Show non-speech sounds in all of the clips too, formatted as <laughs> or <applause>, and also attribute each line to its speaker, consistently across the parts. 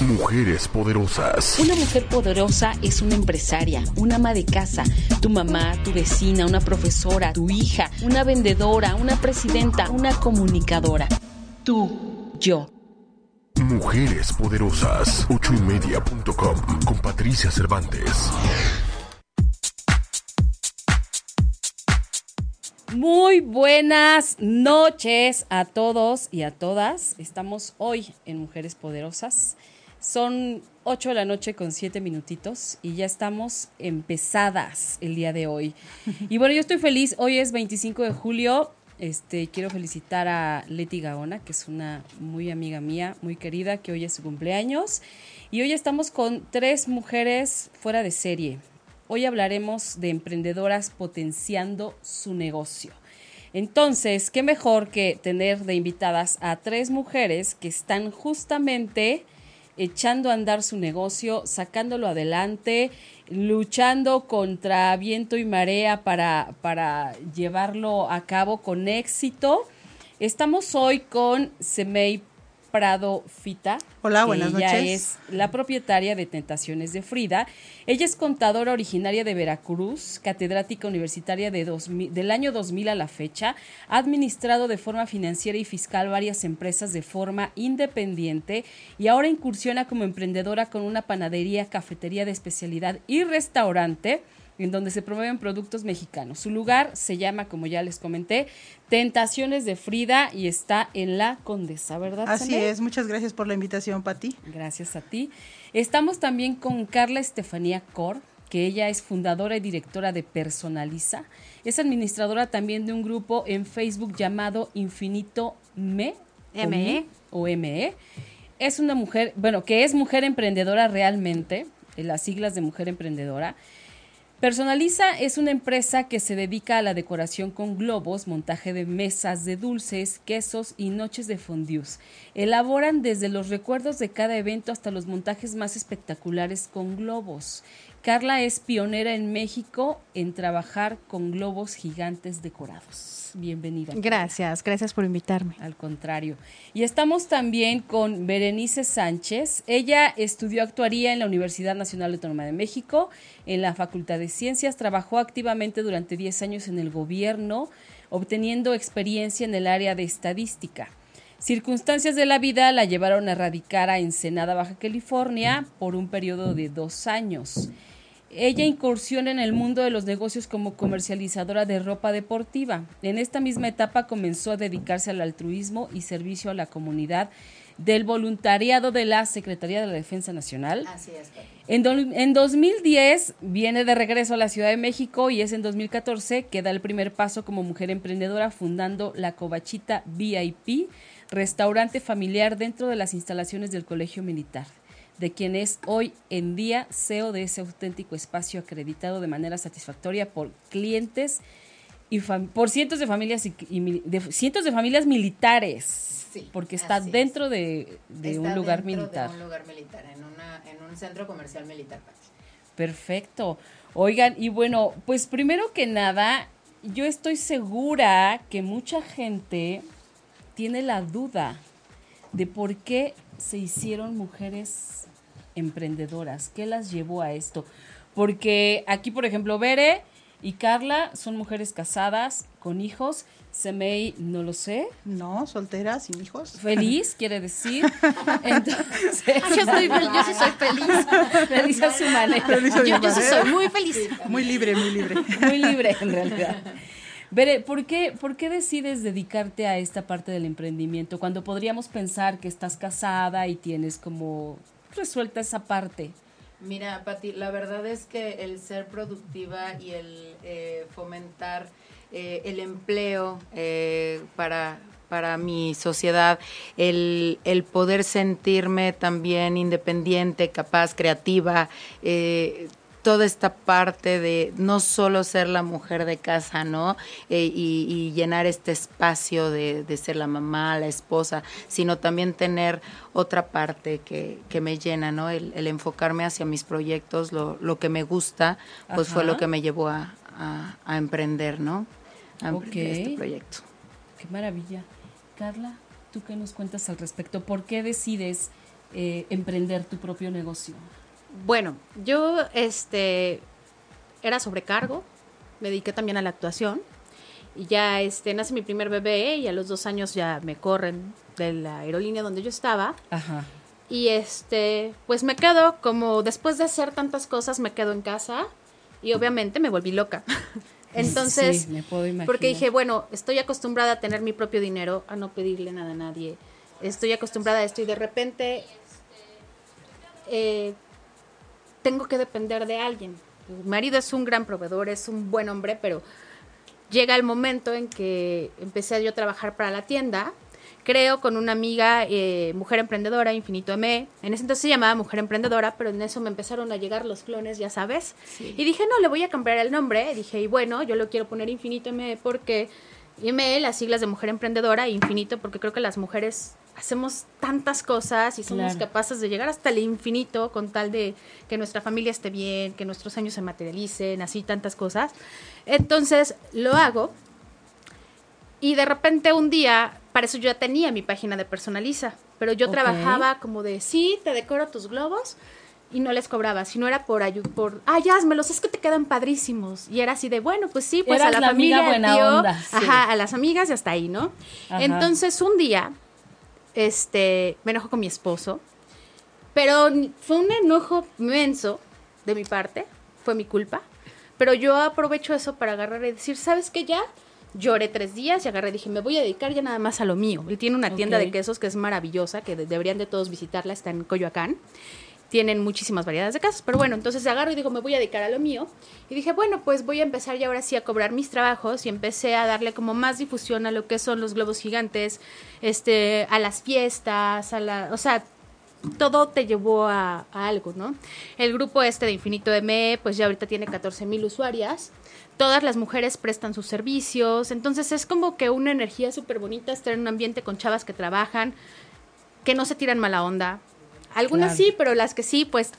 Speaker 1: Mujeres poderosas.
Speaker 2: Una mujer poderosa es una empresaria, una ama de casa, tu mamá, tu vecina, una profesora, tu hija, una vendedora, una presidenta, una comunicadora. Tú, yo.
Speaker 1: Mujeres poderosas. Ochoymedia.com con Patricia Cervantes.
Speaker 2: Muy buenas noches a todos y a todas. Estamos hoy en Mujeres Poderosas. Son 8 de la noche con 7 minutitos y ya estamos empezadas el día de hoy. <laughs> Y bueno, yo estoy feliz. Hoy es 25 de julio. Este, quiero felicitar a Leti Gaona, que es una muy amiga mía, muy querida, que hoy es su cumpleaños. Y hoy estamos con tres mujeres fuera de serie. Hoy hablaremos de emprendedoras potenciando su negocio. Entonces, ¿qué mejor que tener de invitadas a tres mujeres que están justamente echando a andar su negocio, sacándolo adelante, luchando contra viento y marea para, para llevarlo a cabo con éxito. Estamos hoy con Semei Prado Fita.
Speaker 3: Hola, buenas
Speaker 2: ella
Speaker 3: noches.
Speaker 2: es la propietaria de Tentaciones de Frida. Ella es contadora originaria de Veracruz, catedrática universitaria de 2000 del año 2000 a la fecha, ha administrado de forma financiera y fiscal varias empresas de forma independiente y ahora incursiona como emprendedora con una panadería, cafetería de especialidad y restaurante en donde se promueven productos mexicanos. Su lugar se llama, como ya les comenté, Tentaciones de Frida y está en la Condesa, ¿verdad?
Speaker 3: Así es, muchas gracias por la invitación, Pati.
Speaker 2: Gracias a ti. Estamos también con Carla Estefanía Cor, que ella es fundadora y directora de Personaliza. Es administradora también de un grupo en Facebook llamado Infinito Me.
Speaker 4: ME.
Speaker 2: O ME. Es una mujer, bueno, que es mujer emprendedora realmente, en las siglas de mujer emprendedora. Personaliza es una empresa que se dedica a la decoración con globos, montaje de mesas de dulces, quesos y noches de fondues. Elaboran desde los recuerdos de cada evento hasta los montajes más espectaculares con globos. Carla es pionera en México en trabajar con globos gigantes decorados. Bienvenida.
Speaker 5: Gracias, gracias por invitarme.
Speaker 2: Al contrario. Y estamos también con Berenice Sánchez. Ella estudió actuaría en la Universidad Nacional Autónoma de México, en la Facultad de Ciencias, trabajó activamente durante 10 años en el gobierno, obteniendo experiencia en el área de estadística. Circunstancias de la vida la llevaron a radicar a Ensenada, Baja California, por un periodo de dos años. Ella incursiona en el mundo de los negocios como comercializadora de ropa deportiva. En esta misma etapa comenzó a dedicarse al altruismo y servicio a la comunidad del voluntariado de la Secretaría de la Defensa Nacional.
Speaker 4: Así es.
Speaker 2: En, do- en 2010 viene de regreso a la Ciudad de México y es en 2014 que da el primer paso como mujer emprendedora fundando la Covachita VIP, restaurante familiar dentro de las instalaciones del Colegio Militar, de quien es hoy en día CEO de ese auténtico espacio acreditado de manera satisfactoria por clientes y por cientos de familias y, y mili- de cientos de familias militares,
Speaker 4: Sí,
Speaker 2: porque está
Speaker 4: es.
Speaker 2: dentro de, de
Speaker 4: Está
Speaker 2: un lugar
Speaker 4: dentro
Speaker 2: militar.
Speaker 4: De un lugar militar, en, una, en un centro comercial militar.
Speaker 2: Perfecto. Oigan, y bueno, pues primero que nada, yo estoy segura que mucha gente tiene la duda de por qué se hicieron mujeres emprendedoras, qué las llevó a esto. Porque aquí, por ejemplo, Bere y Carla son mujeres casadas, con hijos. Semei, no lo sé.
Speaker 3: No, soltera, sin hijos.
Speaker 2: Feliz, quiere decir. <laughs> Entonces,
Speaker 5: Yo, estoy, yo sí soy feliz.
Speaker 2: feliz a su manera.
Speaker 3: Feliz a mi
Speaker 5: Yo, yo sí soy muy feliz.
Speaker 3: Muy libre, muy libre.
Speaker 2: muy libre en realidad. Bere, ¿por qué, ¿por qué decides dedicarte a esta parte del emprendimiento cuando podríamos pensar que estás casada y tienes como resuelta esa parte?
Speaker 4: Mira, Pati, la verdad es que el ser productiva y el eh, fomentar eh, el empleo eh, para, para mi sociedad, el, el poder sentirme también independiente, capaz, creativa, toda esta parte de no solo ser la mujer de casa, ¿no? Eh, y, y llenar este espacio de, de ser la mamá, la esposa, sino también tener otra parte que, que me llena, ¿no? El, el enfocarme hacia mis proyectos, lo, lo que me gusta, pues fue lo que me llevó a, a- a emprender, ¿no? A emprender
Speaker 2: Ok.
Speaker 4: este proyecto.
Speaker 2: Qué maravilla. Carla, ¿tú qué nos cuentas al respecto? ¿Por qué decides eh, emprender tu propio negocio?
Speaker 5: Bueno, yo este era sobrecargo, me dediqué también a la actuación y ya este nace mi primer bebé y a los dos años ya me corren de la aerolínea donde yo estaba
Speaker 2: Ajá.
Speaker 5: y este pues me quedo como después de hacer tantas cosas me quedo en casa y obviamente me volví loca. <laughs> Entonces,
Speaker 2: Sí, me puedo imaginar.
Speaker 5: porque dije, bueno, estoy acostumbrada a tener mi propio dinero, a no pedirle nada a nadie. Estoy acostumbrada a esto y de repente eh, tengo que depender de alguien. Mi marido es un gran proveedor, es un buen hombre, pero llega el momento en que empecé yo a trabajar para la tienda. Creo con una amiga, eh, mujer emprendedora, Infinito ME. En ese entonces se llamaba Mujer Emprendedora, pero en eso me empezaron a llegar los clones, ya sabes. Y dije, no, le voy a cambiar el nombre. Dije, y bueno, yo lo quiero poner Infinito ME porque ME, las siglas de Mujer Emprendedora, e Infinito, porque creo que las mujeres hacemos tantas cosas y somos
Speaker 2: Claro.
Speaker 5: capaces de llegar hasta el infinito con tal de que nuestra familia esté bien, que nuestros sueños se materialicen, así tantas cosas. Entonces lo hago y de repente un día, para eso yo ya tenía mi página de personaliza, pero yo
Speaker 2: Ok.
Speaker 5: trabajaba como de, sí, te decoro tus globos y no les cobraba, si no era por ayuda, por, ay, házmelos, es que te quedan padrísimos. Y era así de, bueno, pues sí, pues
Speaker 2: Eras
Speaker 5: a la,
Speaker 2: la amiga
Speaker 5: familia, al
Speaker 2: buena
Speaker 5: tío,
Speaker 2: onda, sí.
Speaker 5: ajá, a las amigas y hasta ahí, ¿no?
Speaker 2: Ajá.
Speaker 5: Entonces un día, este, me enojo con mi esposo, pero fue un enojo menso de mi parte, fue mi culpa, pero yo aprovecho eso para agarrar y decir, ¿sabes qué ya? Lloré tres días y agarré y dije, me voy a dedicar ya nada más a lo mío. Él tiene una tienda de quesos que es maravillosa, que de- deberían de todos visitarla, está en Coyoacán. Tienen muchísimas variedades de quesos, pero bueno, entonces agarro y digo, me voy a dedicar a lo mío. Y dije, bueno, pues voy a empezar ya ahora sí a cobrar mis trabajos y empecé a darle como más difusión a lo que son los globos gigantes, este, a las fiestas, a la, o sea, todo te llevó a, a algo, ¿no? El grupo este de Infinito ME, pues ya ahorita tiene 14 mil usuarias. Todas las mujeres prestan sus servicios. Entonces es como que una energía súper bonita estar en un ambiente con chavas que trabajan, que no se tiran mala onda. Algunas
Speaker 2: Claro.
Speaker 5: sí, pero las que sí, pues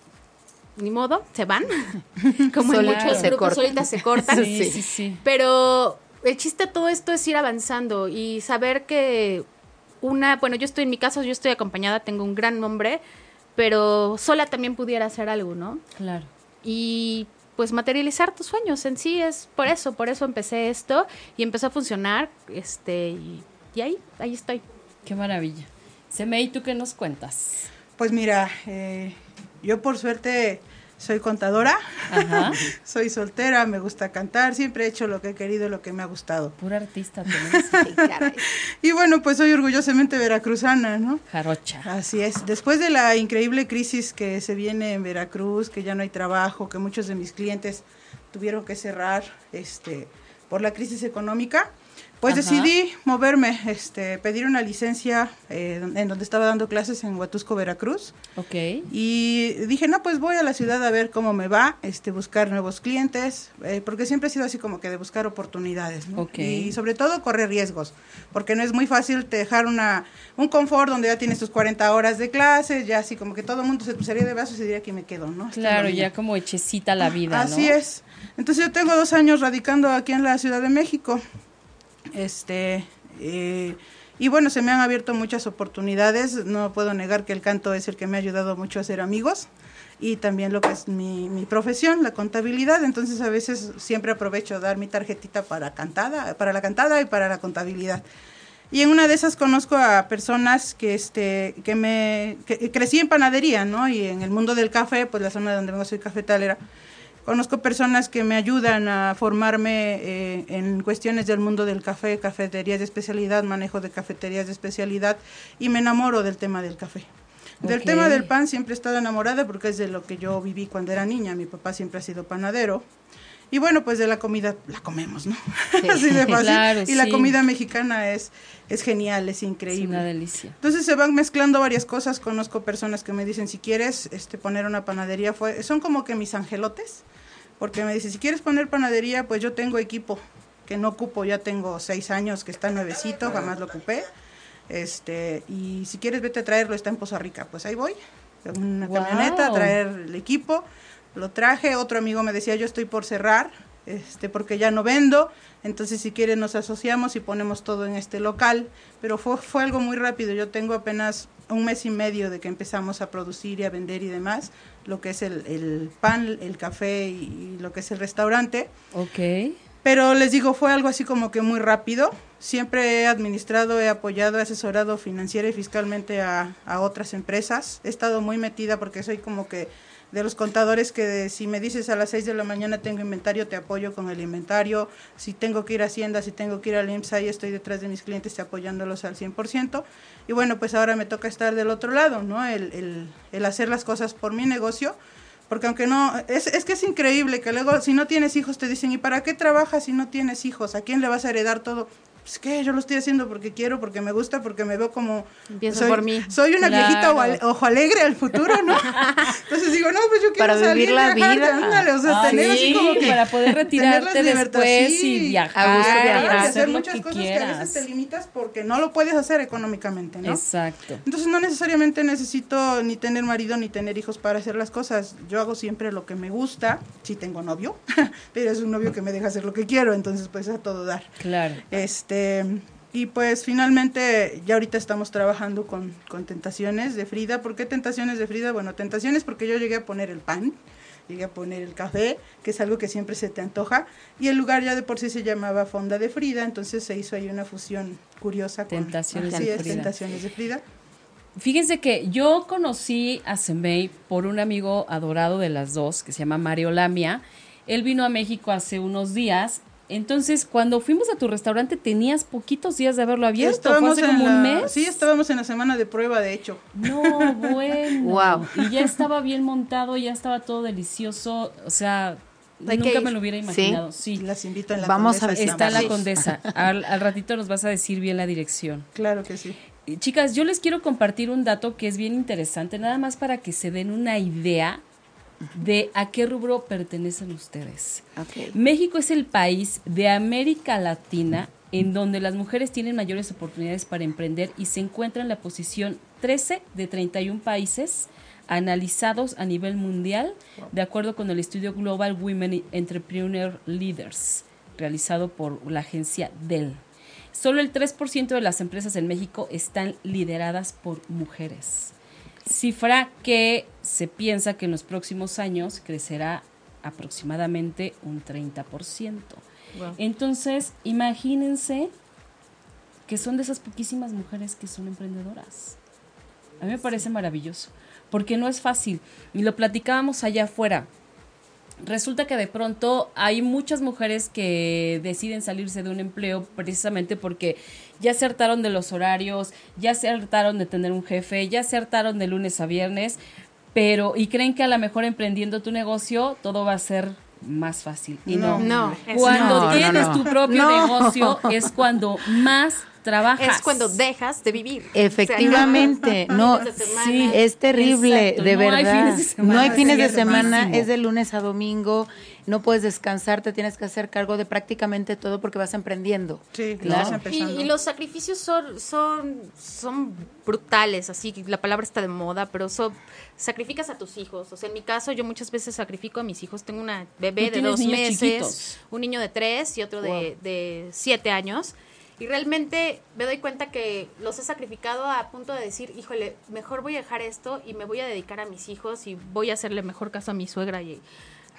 Speaker 5: ni modo, se van. <laughs> Como en muchos
Speaker 4: se
Speaker 5: grupos, solitas se cortan.
Speaker 2: Sí, sí, sí.
Speaker 5: Pero el chiste de todo esto es ir avanzando y saber que una, bueno, yo estoy en mi caso, yo estoy acompañada, tengo un gran nombre, pero sola también pudiera hacer algo, ¿no?
Speaker 2: Claro.
Speaker 5: Y pues materializar tus sueños en sí es por eso, por eso empecé esto y empezó a funcionar, este, y, y ahí, ahí estoy.
Speaker 2: Qué maravilla. Semei, ¿tú qué nos cuentas?
Speaker 3: Pues mira, eh, yo por suerte soy contadora,
Speaker 2: Ajá. <laughs>
Speaker 3: soy soltera, me gusta cantar, siempre he hecho lo que he querido, lo que me ha gustado.
Speaker 2: Pura artista tenemos.
Speaker 4: Sí, caray.
Speaker 3: Y bueno, pues soy orgullosamente veracruzana, ¿no?
Speaker 2: Jarocha.
Speaker 3: Así es. Después de la increíble crisis que se viene en Veracruz, que ya no hay trabajo, que muchos de mis clientes tuvieron que cerrar este, por la crisis económica, pues
Speaker 2: Ajá.
Speaker 3: decidí moverme, este, pedir una licencia eh, en donde estaba dando clases en Huatusco, Veracruz.
Speaker 2: Ok.
Speaker 3: Y dije, no, pues voy a la ciudad a ver cómo me va, este, buscar nuevos clientes, eh, porque siempre he sido así como que de buscar oportunidades, ¿no?
Speaker 2: Ok.
Speaker 3: Y sobre todo correr riesgos, porque no es muy fácil te dejar una, un confort donde ya tienes tus 40 horas de clases, ya así como que todo el mundo se cruzaría de brazos y diría que me quedo, ¿no?
Speaker 2: Claro, ya como hechecita la vida, ¿no?
Speaker 3: Así es. Entonces yo tengo dos años radicando aquí en la Ciudad de México. Este, eh, y bueno, se me han abierto muchas oportunidades. No puedo negar que el canto es el que me ha ayudado mucho a ser amigos y también lo que es mi, mi profesión, la contabilidad. Entonces a veces siempre aprovecho dar mi tarjetita para cantada, para la cantada y para la contabilidad. Y en una de esas conozco a personas que este que me crecí en panadería, ¿no? Y en el mundo del café, pues la zona donde vengo soy cafetalera. Conozco personas que me ayudan a formarme eh, en cuestiones del mundo del café, cafeterías de especialidad, manejo de cafeterías de especialidad y me enamoro del tema del café. Del
Speaker 2: Ok.
Speaker 3: tema del pan siempre he estado enamorada porque es de lo que yo viví cuando era niña. Mi papá siempre ha sido panadero. Y bueno, pues de la comida la comemos, ¿no? <laughs> Así de fácil.
Speaker 2: Claro,
Speaker 3: y la comida mexicana es, es genial, es
Speaker 2: Es
Speaker 3: increíble.
Speaker 2: una delicia.
Speaker 3: Entonces se van mezclando varias cosas. Conozco personas que me dicen, si quieres este, poner una panadería, fue, son como que mis angelotes. Porque me dice, si quieres poner panadería, pues yo tengo equipo, que no ocupo, ya tengo seis años, que está nuevecito, jamás lo ocupé. Este, y si quieres vete a traerlo, está en Poza Rica. Pues ahí voy, en una
Speaker 2: Wow.
Speaker 3: camioneta a traer el equipo. Lo traje, otro amigo me decía, yo estoy por cerrar, este, porque ya no vendo, entonces si quieren nos asociamos y ponemos todo en este local. Pero fue, fue algo muy rápido, yo tengo apenas un mes y medio de que empezamos a producir y a vender y demás, lo que es el, el pan, el café y, y lo que es el restaurante.
Speaker 2: Ok.
Speaker 3: Pero les digo, fue algo así como que muy rápido. Siempre he administrado, he apoyado, he asesorado financiera y fiscalmente a, a otras empresas. He estado muy metida porque soy como que de los contadores que de- si me dices a las 6 de la mañana tengo inventario, te apoyo con el inventario. Si tengo que ir a Hacienda, si tengo que ir al IMSS, ahí estoy detrás de mis clientes apoyándolos al 100%. Y bueno, pues ahora me toca estar del otro lado, ¿no? El, el, el hacer las cosas por mi negocio. Porque aunque no, es, es que es increíble que luego si no tienes hijos te dicen, ¿y para qué trabajas si no tienes hijos? ¿A quién le vas a heredar todo? Pues que yo lo estoy haciendo porque quiero, porque me gusta, porque me veo como...
Speaker 5: Empieza
Speaker 3: soy,
Speaker 5: por mí.
Speaker 3: Soy una
Speaker 2: Claro.
Speaker 3: viejita ojo, alegre al futuro, ¿no? <laughs> Entonces digo, no, pues yo quiero
Speaker 6: Para
Speaker 3: salir
Speaker 6: vivir la
Speaker 3: viajar,
Speaker 6: vida.
Speaker 3: ándale, o sea,
Speaker 2: Ay,
Speaker 3: tener así
Speaker 2: sí,
Speaker 3: como que...
Speaker 2: para poder
Speaker 3: tener
Speaker 2: retirarte
Speaker 3: las libertades,
Speaker 2: después
Speaker 3: sí.
Speaker 2: y viajar,
Speaker 6: A
Speaker 3: y
Speaker 2: hacer
Speaker 3: muchas
Speaker 2: que
Speaker 3: cosas que a veces te limitas porque no lo puedes hacer económicamente, ¿no?
Speaker 2: Exacto.
Speaker 3: Entonces no necesariamente necesito ni tener marido ni tener hijos para hacer las cosas. Yo hago siempre lo que me gusta, si tengo novio, <laughs> pero es un novio que me deja hacer lo que quiero, entonces pues a todo dar.
Speaker 2: Claro.
Speaker 3: Este, y pues finalmente ya ahorita estamos trabajando con, con Tentaciones de Frida. ¿Por qué Tentaciones de Frida? Bueno, Tentaciones porque yo llegué a poner el pan, llegué a poner el café, que es algo que siempre se te antoja, y el lugar ya de por sí se llamaba Fonda de Frida, entonces se hizo ahí una fusión curiosa con
Speaker 2: Tentaciones
Speaker 3: es,
Speaker 2: Frida.
Speaker 3: Tentaciones de Frida.
Speaker 2: Fíjense que yo conocí a Semei por un amigo adorado de las dos, que se llama Mario Lamia. Él vino a México hace unos días. Entonces, cuando fuimos a tu restaurante, tenías poquitos días de haberlo abierto. ¿Fue hace
Speaker 3: en
Speaker 2: como un mes?
Speaker 3: Sí, estábamos en la semana de prueba, de hecho.
Speaker 2: No, <laughs> bueno.
Speaker 6: Guau.
Speaker 2: Y ya estaba bien montado, ya estaba todo delicioso. O sea,
Speaker 5: Hay
Speaker 2: nunca me lo hubiera imaginado. Sí.
Speaker 3: Las invito en la
Speaker 6: Vamos a
Speaker 3: Condesa,
Speaker 6: visitar.
Speaker 2: Está en la condesa. Al, al ratito nos vas a decir bien la dirección.
Speaker 3: Claro que sí.
Speaker 2: Chicas, yo les quiero compartir un dato que es bien interesante, nada más para que se den una idea de a qué rubro pertenecen ustedes. México es el país de América Latina en donde las mujeres tienen mayores oportunidades para emprender y se encuentra en la posición 13 de 31 países analizados a nivel mundial, de acuerdo con el estudio Global Women Entrepreneur Leaders, realizado por la agencia Dell. Solo el 3% de las empresas en México están lideradas por mujeres. Cifra que se piensa que en los próximos años crecerá aproximadamente un 30%. Entonces, imagínense que son de esas poquísimas mujeres que son emprendedoras. A mí me parece maravilloso, porque no es fácil. Y lo platicábamos allá afuera. Resulta que de pronto hay muchas mujeres que deciden salirse de un empleo precisamente porque ya se hartaron de los horarios, ya se hartaron de tener un jefe, ya se hartaron de lunes a viernes, pero y creen que a lo mejor emprendiendo tu negocio todo va a ser más fácil. Y no.
Speaker 5: No, es-
Speaker 2: Cuando
Speaker 6: no, no,
Speaker 2: tienes
Speaker 6: no.
Speaker 2: tu propio
Speaker 6: No.
Speaker 2: negocio es cuando más <laughs> trabajas.
Speaker 5: Es cuando dejas de vivir.
Speaker 6: Efectivamente,
Speaker 5: O sea, <laughs>
Speaker 6: no,
Speaker 5: fines de semana.
Speaker 2: Sí.
Speaker 6: es terrible,
Speaker 2: Exacto,
Speaker 6: de
Speaker 2: no hay
Speaker 6: verdad.
Speaker 2: fines de semana.
Speaker 6: no hay fines de semana, es de lunes a domingo, no puedes descansar, te tienes que hacer cargo de prácticamente todo porque vas emprendiendo.
Speaker 3: Sí,
Speaker 2: Claro.
Speaker 3: estás
Speaker 5: Y,
Speaker 3: empezando.
Speaker 5: y los sacrificios son, son, son brutales, así que la palabra está de moda, pero son, sacrificas a tus hijos. O sea, en mi caso, yo muchas veces sacrifico a mis hijos. Tengo una bebé de dos meses,
Speaker 2: chiquitos.
Speaker 5: un niño de tres y otro de, de siete años. Y realmente me doy cuenta que los he sacrificado a punto de decir, híjole, mejor voy a dejar esto y me voy a dedicar a mis hijos y voy a hacerle mejor caso a mi suegra y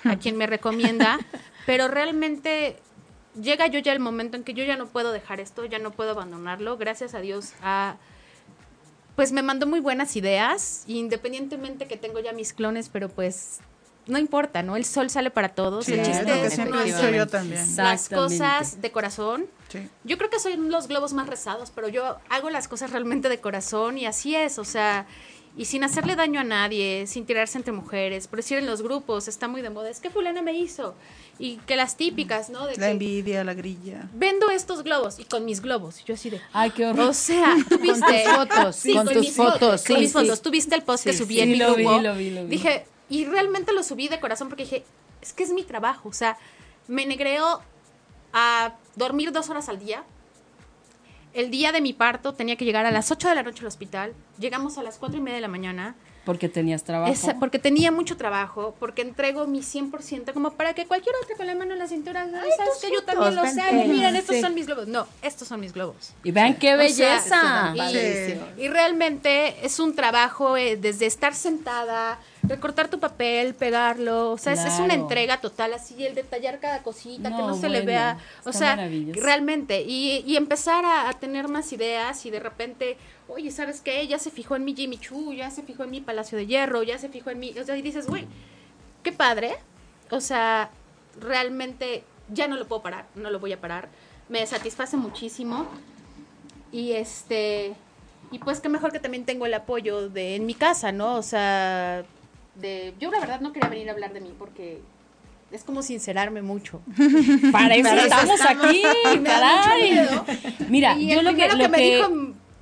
Speaker 5: a quien me recomienda. <laughs> Pero realmente llega yo ya el momento en que yo ya no puedo dejar esto, ya no puedo abandonarlo. Gracias a Dios a pues me mandó muy buenas ideas, independientemente que tengo ya mis clones, pero pues no importa, ¿no? El sol sale para todos.
Speaker 3: Sí,
Speaker 5: el
Speaker 3: es
Speaker 5: chiste
Speaker 3: lo que
Speaker 5: es
Speaker 3: siempre he dicho
Speaker 5: hacer
Speaker 3: yo también.
Speaker 5: las cosas de corazón.
Speaker 3: Sí.
Speaker 5: Yo creo que son los globos más rezados, pero yo hago las cosas realmente de corazón y así es, o sea, y sin hacerle daño a nadie, sin tirarse entre mujeres, por decir en los grupos, está muy de moda, es que fulana me hizo, y que las típicas, ¿no? De
Speaker 3: La
Speaker 5: que
Speaker 3: envidia, la grilla.
Speaker 5: vendo estos globos, y con mis globos, y yo así de...
Speaker 2: Ay, qué horror.
Speaker 5: O sea, tú viste
Speaker 6: tus fotos, con tus
Speaker 5: mis
Speaker 6: fotos,
Speaker 5: con
Speaker 6: sí,
Speaker 5: mis
Speaker 6: sí.
Speaker 5: fotos. Tú viste el post que
Speaker 3: Sí,
Speaker 5: subí
Speaker 3: sí.
Speaker 5: en
Speaker 2: Sí,
Speaker 5: mi
Speaker 2: lo vi,
Speaker 5: grupo.
Speaker 2: lo vi, lo vi.
Speaker 5: Dije, y realmente lo subí de corazón porque dije, es que es mi trabajo, o sea, me negreo a dormir dos horas al día. El día de mi parto tenía que llegar a las 8 de la noche al hospital. Llegamos a las cuatro y media de la mañana.
Speaker 2: Porque tenías trabajo.
Speaker 5: Esa- porque tenía mucho trabajo, porque entrego mi 100%, como para que cualquier otra con la mano en la cintura, "Ay, sabes que yo también lo sé,
Speaker 6: ven.
Speaker 5: miren, estos
Speaker 6: Sí.
Speaker 5: son mis globos. No, estos son mis globos.
Speaker 2: Y vean qué
Speaker 5: O sea,
Speaker 2: belleza.
Speaker 5: y, y realmente es un trabajo eh, desde estar sentada, recortar tu papel, pegarlo, o sea, es- es, una entrega total, así el detallar cada cosita, que
Speaker 2: No,
Speaker 5: se le vea, o sea, realmente, y, y empezar a, a tener más ideas y de repente, oye, ¿sabes qué? Ya se fijó en mi Jimmy Choo, ya se fijó en mi Palacio de Hierro, ya se fijó en mi, o sea, y dices, güey, qué padre, o sea, realmente ya no lo puedo parar, no lo voy a parar, me satisface muchísimo y este y pues qué mejor que también tengo el apoyo de en mi casa, ¿no? O sea, de yo la verdad no quería venir a hablar de mí porque es como sincerarme mucho. <laughs>
Speaker 2: Para eso estamos
Speaker 5: estamos.
Speaker 2: aquí,
Speaker 5: Y me da mucho
Speaker 2: caray. Mira,
Speaker 5: y
Speaker 2: yo
Speaker 5: el
Speaker 2: lo que, lo
Speaker 5: que me
Speaker 2: que-
Speaker 5: dijo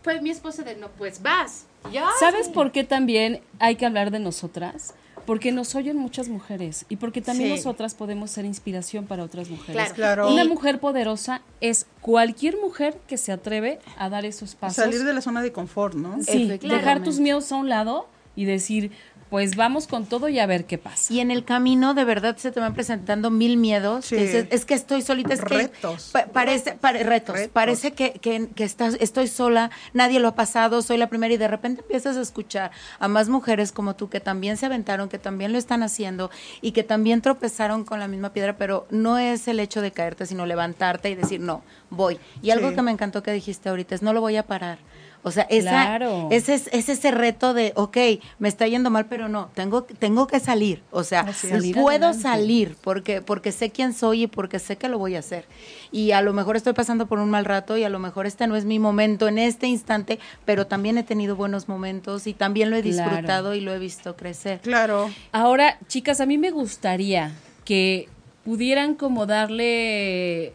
Speaker 5: fue mi esposa de no, pues vas. Y yo,
Speaker 2: ¿Sabes
Speaker 5: "Ay,
Speaker 2: por qué también hay que hablar de nosotras? Porque nos oyen muchas mujeres y porque también
Speaker 4: Sí.
Speaker 2: nosotras podemos ser inspiración para otras mujeres.
Speaker 5: Claro.
Speaker 3: Claro.
Speaker 2: Una mujer poderosa es cualquier mujer que se atreve a dar esos pasos.
Speaker 3: Salir de la zona de confort, ¿no?
Speaker 2: Sí, dejar tus miedos a un lado y decir, pues vamos con todo y a ver qué pasa.
Speaker 6: Y en el camino de verdad se te van presentando mil miedos.
Speaker 3: Sí.
Speaker 6: es que estoy solita, es que
Speaker 3: Retos.
Speaker 6: pa- parece pare- retos,
Speaker 3: Retos.
Speaker 6: parece que, que, que estás, estoy sola, nadie lo ha pasado, soy la primera y de repente empiezas a escuchar a más mujeres como tú que también se aventaron, que también lo están haciendo y que también tropezaron con la misma piedra, pero no es el hecho de caerte, sino levantarte y decir, no, voy. Y algo
Speaker 3: Sí.
Speaker 6: que me encantó que dijiste ahorita es, no lo voy a parar. O sea, esa,
Speaker 2: Claro.
Speaker 6: ese es, es ese reto de, ok, me está yendo mal, pero no, tengo, tengo que salir. O sea, puedo
Speaker 2: Salir adelante.
Speaker 6: salir porque, porque sé quién soy y porque sé que lo voy a hacer. Y a lo mejor estoy pasando por un mal rato y a lo mejor este no es mi momento en este instante, pero también he tenido buenos momentos y también lo he
Speaker 2: Claro.
Speaker 6: disfrutado y lo he visto crecer.
Speaker 3: Claro.
Speaker 2: Ahora, chicas, a mí me gustaría que pudieran como darle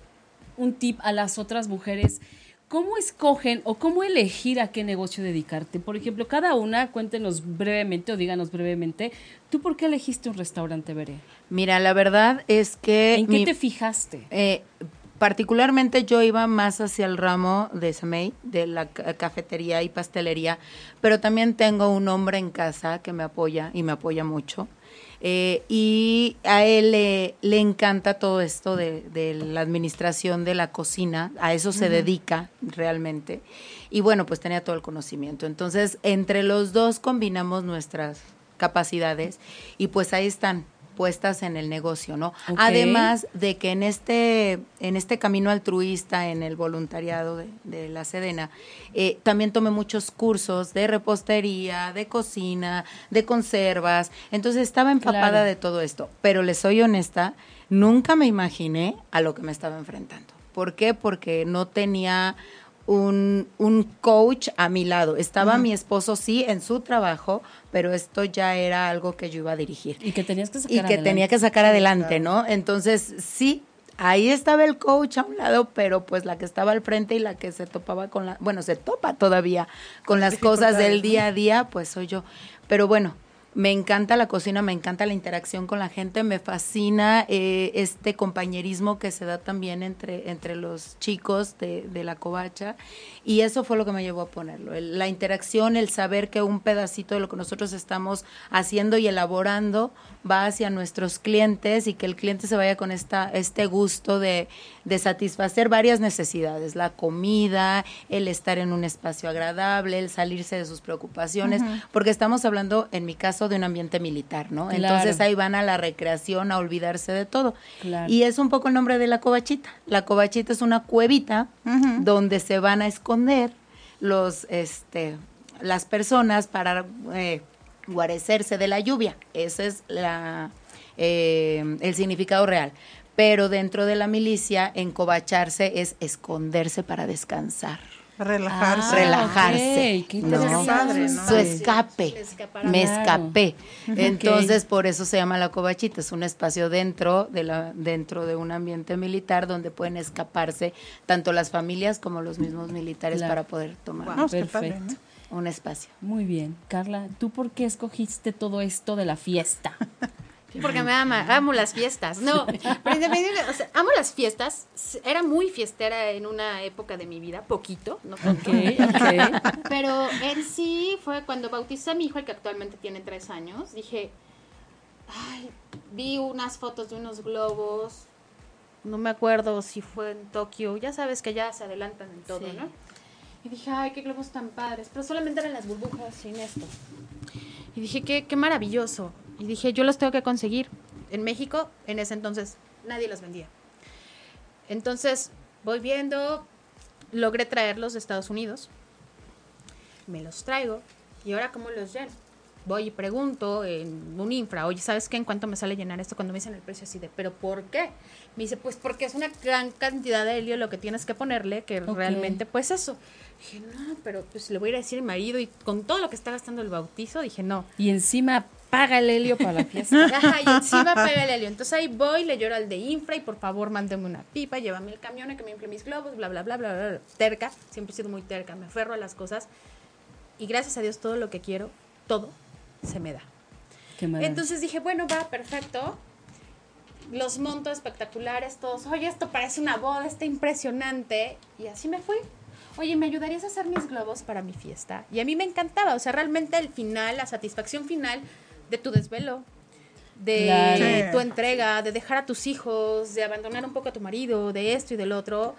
Speaker 2: un tip a las otras mujeres. ¿Cómo escogen o cómo elegir a qué negocio dedicarte? Por ejemplo, cada una, cuéntenos brevemente o díganos brevemente, ¿tú por qué elegiste un restaurante, Veré?
Speaker 6: Mira, la verdad es que...
Speaker 2: ¿En qué
Speaker 6: mi-
Speaker 2: te fijaste?
Speaker 6: Eh, particularmente yo iba más hacia el ramo de Samey, de la ca- cafetería y pastelería, pero también tengo un hombre en casa que me apoya y me apoya mucho. Eh, y a él le, le encanta todo esto de, de la administración de la cocina, a eso se dedica realmente. Y bueno, pues tenía todo el conocimiento. Entonces, entre los dos combinamos nuestras capacidades y pues ahí están en el negocio, ¿no? Además de que en este, en este camino altruista, en el voluntariado de, de la Sedena, eh, también tomé muchos cursos de repostería, de cocina, de conservas. Entonces estaba empapada
Speaker 2: Claro.
Speaker 6: de todo esto. Pero les soy honesta, nunca me imaginé a lo que me estaba enfrentando. ¿Por qué? Porque no tenía un, un coach a mi lado. Estaba mi esposo, sí, en su trabajo, pero esto ya era algo que yo iba a dirigir
Speaker 2: Y que tenías que sacar
Speaker 6: y que
Speaker 2: adelante.
Speaker 6: tenía que sacar adelante, ¿no? Entonces, sí, ahí estaba el coach a un lado, pero pues la que estaba al frente y la que se topaba con la, bueno, se topa todavía con las cosas del día a día, pues soy yo. Pero bueno, me encanta la cocina, me encanta la interacción con la gente, me fascina eh, este compañerismo que se da también entre, entre los chicos de, de la covacha y eso fue lo que me llevó a ponerlo, el- la interacción, el saber que un pedacito de lo que nosotros estamos haciendo y elaborando va hacia nuestros clientes y que el cliente se vaya con esta, este gusto de, de satisfacer varias necesidades, la comida, el estar en un espacio agradable, el salirse de sus preocupaciones, porque estamos hablando, en mi caso, de un ambiente militar, ¿no?
Speaker 2: Claro.
Speaker 6: Entonces ahí van a la recreación, a olvidarse de todo.
Speaker 2: Claro.
Speaker 6: Y es un poco el nombre de la covachita. La covachita es una cuevita donde se van a esconder los, este, las personas para eh, guarecerse de la lluvia. Ese es la, eh, el significado real. Pero dentro de la milicia, encovacharse es esconderse para descansar.
Speaker 3: Relajarse.
Speaker 2: Ah,
Speaker 6: relajarse.
Speaker 2: ok, qué
Speaker 6: ¿no?
Speaker 3: interesante. Padre, ¿no?
Speaker 6: Su escape. Me escapé. Entonces, por eso se llama la covachita. Es un espacio dentro de, la, dentro de un ambiente militar donde pueden escaparse tanto las familias como los mismos militares
Speaker 2: Claro.
Speaker 6: para poder tomar
Speaker 3: No, qué padre,
Speaker 2: Perfecto.
Speaker 6: un espacio.
Speaker 2: Muy bien. Carla, ¿tú por qué escogiste todo esto de la fiesta? <laughs>
Speaker 5: porque me ama, amo las fiestas. No, pero independientemente, o sea, amo las fiestas. Era muy fiestera en una época de mi vida, poquito, no tanto.
Speaker 2: Ok, ok.
Speaker 5: Pero en sí fue cuando bauticé a mi hijo, el que actualmente tiene tres años. Dije, ay, vi unas fotos de unos globos. No me acuerdo si fue en Tokio. Ya sabes que ya se adelantan en todo,
Speaker 6: Sí.
Speaker 5: ¿no? Y dije, ay, qué globos tan padres. Pero solamente eran las burbujas sin esto. Y dije, qué, qué maravilloso. Y dije, yo los tengo que conseguir. En México, en ese entonces, nadie los vendía. Entonces, voy viendo, logré traerlos de Estados Unidos. Me los traigo. ¿Y ahora cómo los lleno? Voy y pregunto en un infra, oye, ¿sabes qué? ¿En cuánto me sale llenar esto? Cuando me dicen el precio así de, ¿pero por qué? Me dice, pues porque es una gran cantidad de helio lo que tienes que ponerle, que realmente, pues eso. Dije, no, pero pues le voy a ir a decir a mi marido y con todo lo que está gastando el bautizo, dije, no.
Speaker 2: Y encima paga el helio para la fiesta. <laughs>
Speaker 5: Ajá, y encima paga el helio. Entonces ahí voy, le lloro al de infra y por favor mándeme una pipa, llévame el camión a que me infle mis globos, bla, bla, bla, bla, bla, bla. Terca, siempre he sido muy terca, me aferro a las cosas. Y gracias a Dios todo lo que quiero, todo, se me da.
Speaker 2: Qué.
Speaker 5: Entonces dije, bueno, va, perfecto. Los montos espectaculares, todos, oye, esto parece una boda, está impresionante. Y así me fui. Oye, ¿me ayudarías a hacer mis globos para mi fiesta? Y a mí me encantaba, o sea, realmente el final, la satisfacción final de tu desvelo, de
Speaker 2: Claro.
Speaker 5: Tu entrega, de dejar a tus hijos, de abandonar un poco a tu marido, de esto y del otro,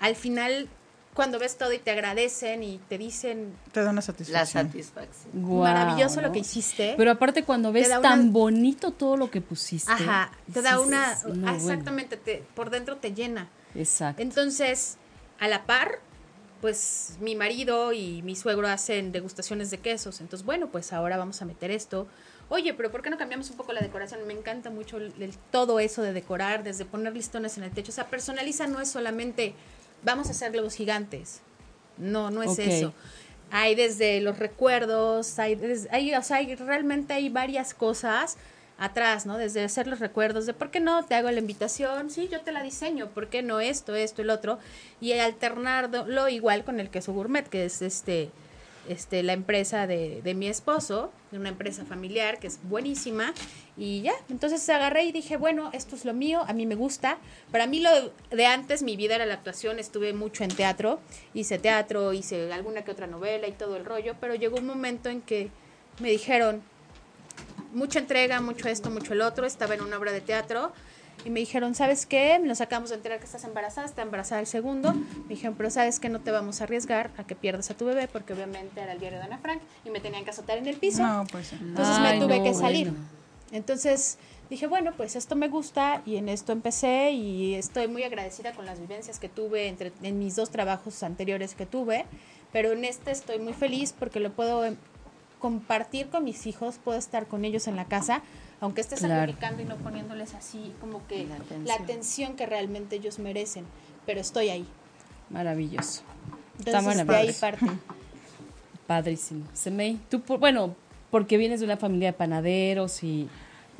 Speaker 5: al final, cuando ves todo y te agradecen y te dicen,
Speaker 3: Te da una
Speaker 6: La
Speaker 3: satisfacción.
Speaker 6: satisfacción.
Speaker 2: Guau,
Speaker 5: maravilloso lo que hiciste.
Speaker 2: Pero aparte cuando ves
Speaker 5: una-
Speaker 2: tan bonito todo lo que pusiste.
Speaker 5: Ajá, te da una,
Speaker 2: "No, bueno".
Speaker 5: exactamente, te, por dentro te llena.
Speaker 2: Exacto.
Speaker 5: Entonces, a la par, pues mi marido y mi suegro hacen degustaciones de quesos. Entonces, bueno, pues ahora vamos a meter esto. Oye, pero ¿por qué no cambiamos un poco la decoración? Me encanta mucho el- el- todo eso de decorar, desde poner listones en el techo. O sea, personaliza no es solamente vamos a hacer globos gigantes. No, no es eso. Hay desde los recuerdos, hay, des- hay, o sea, hay- realmente hay varias cosas atrás, ¿no? Desde hacer los recuerdos de por qué no te hago la invitación, sí, yo te la diseño, por qué no esto, esto, el otro, y alternarlo igual con el queso gourmet, que es este, este, la empresa de, de mi esposo, una empresa familiar que es buenísima, y ya, entonces agarré y dije, bueno, esto es lo mío, a mí me gusta, para mí lo de antes, mi vida era la actuación, estuve mucho en teatro, hice teatro, hice alguna que otra novela y todo el rollo, pero llegó un momento en que me dijeron, mucha entrega, mucho esto, mucho el otro. Estaba en una obra de teatro y me dijeron, ¿sabes qué? Nos acabamos de enterar que estás embarazada, está embarazada el segundo. Me dijeron, pero ¿sabes qué? No te vamos a arriesgar a que pierdas a tu bebé porque obviamente era el diario de Ana Frank y me tenían que azotar en el piso.
Speaker 3: No, pues.
Speaker 5: Entonces
Speaker 2: Ay,
Speaker 5: me tuve
Speaker 2: no,
Speaker 5: que salir.
Speaker 2: bueno.
Speaker 5: Entonces dije, bueno, pues esto me gusta y en esto empecé y estoy muy agradecida con las vivencias que tuve entre, en mis dos trabajos anteriores que tuve, pero en este estoy muy feliz porque lo puedo em, compartir con mis hijos, puedo estar con ellos en la casa, aunque esté
Speaker 2: Claro.
Speaker 5: sacrificando y no poniéndoles así como que
Speaker 6: La atención.
Speaker 5: la atención que realmente ellos merecen, pero estoy ahí.
Speaker 2: Maravilloso. Está
Speaker 5: Entonces de ahí parte. <laughs>
Speaker 2: Padrísimo. Semei, tú, por- bueno, porque vienes de una familia de panaderos y...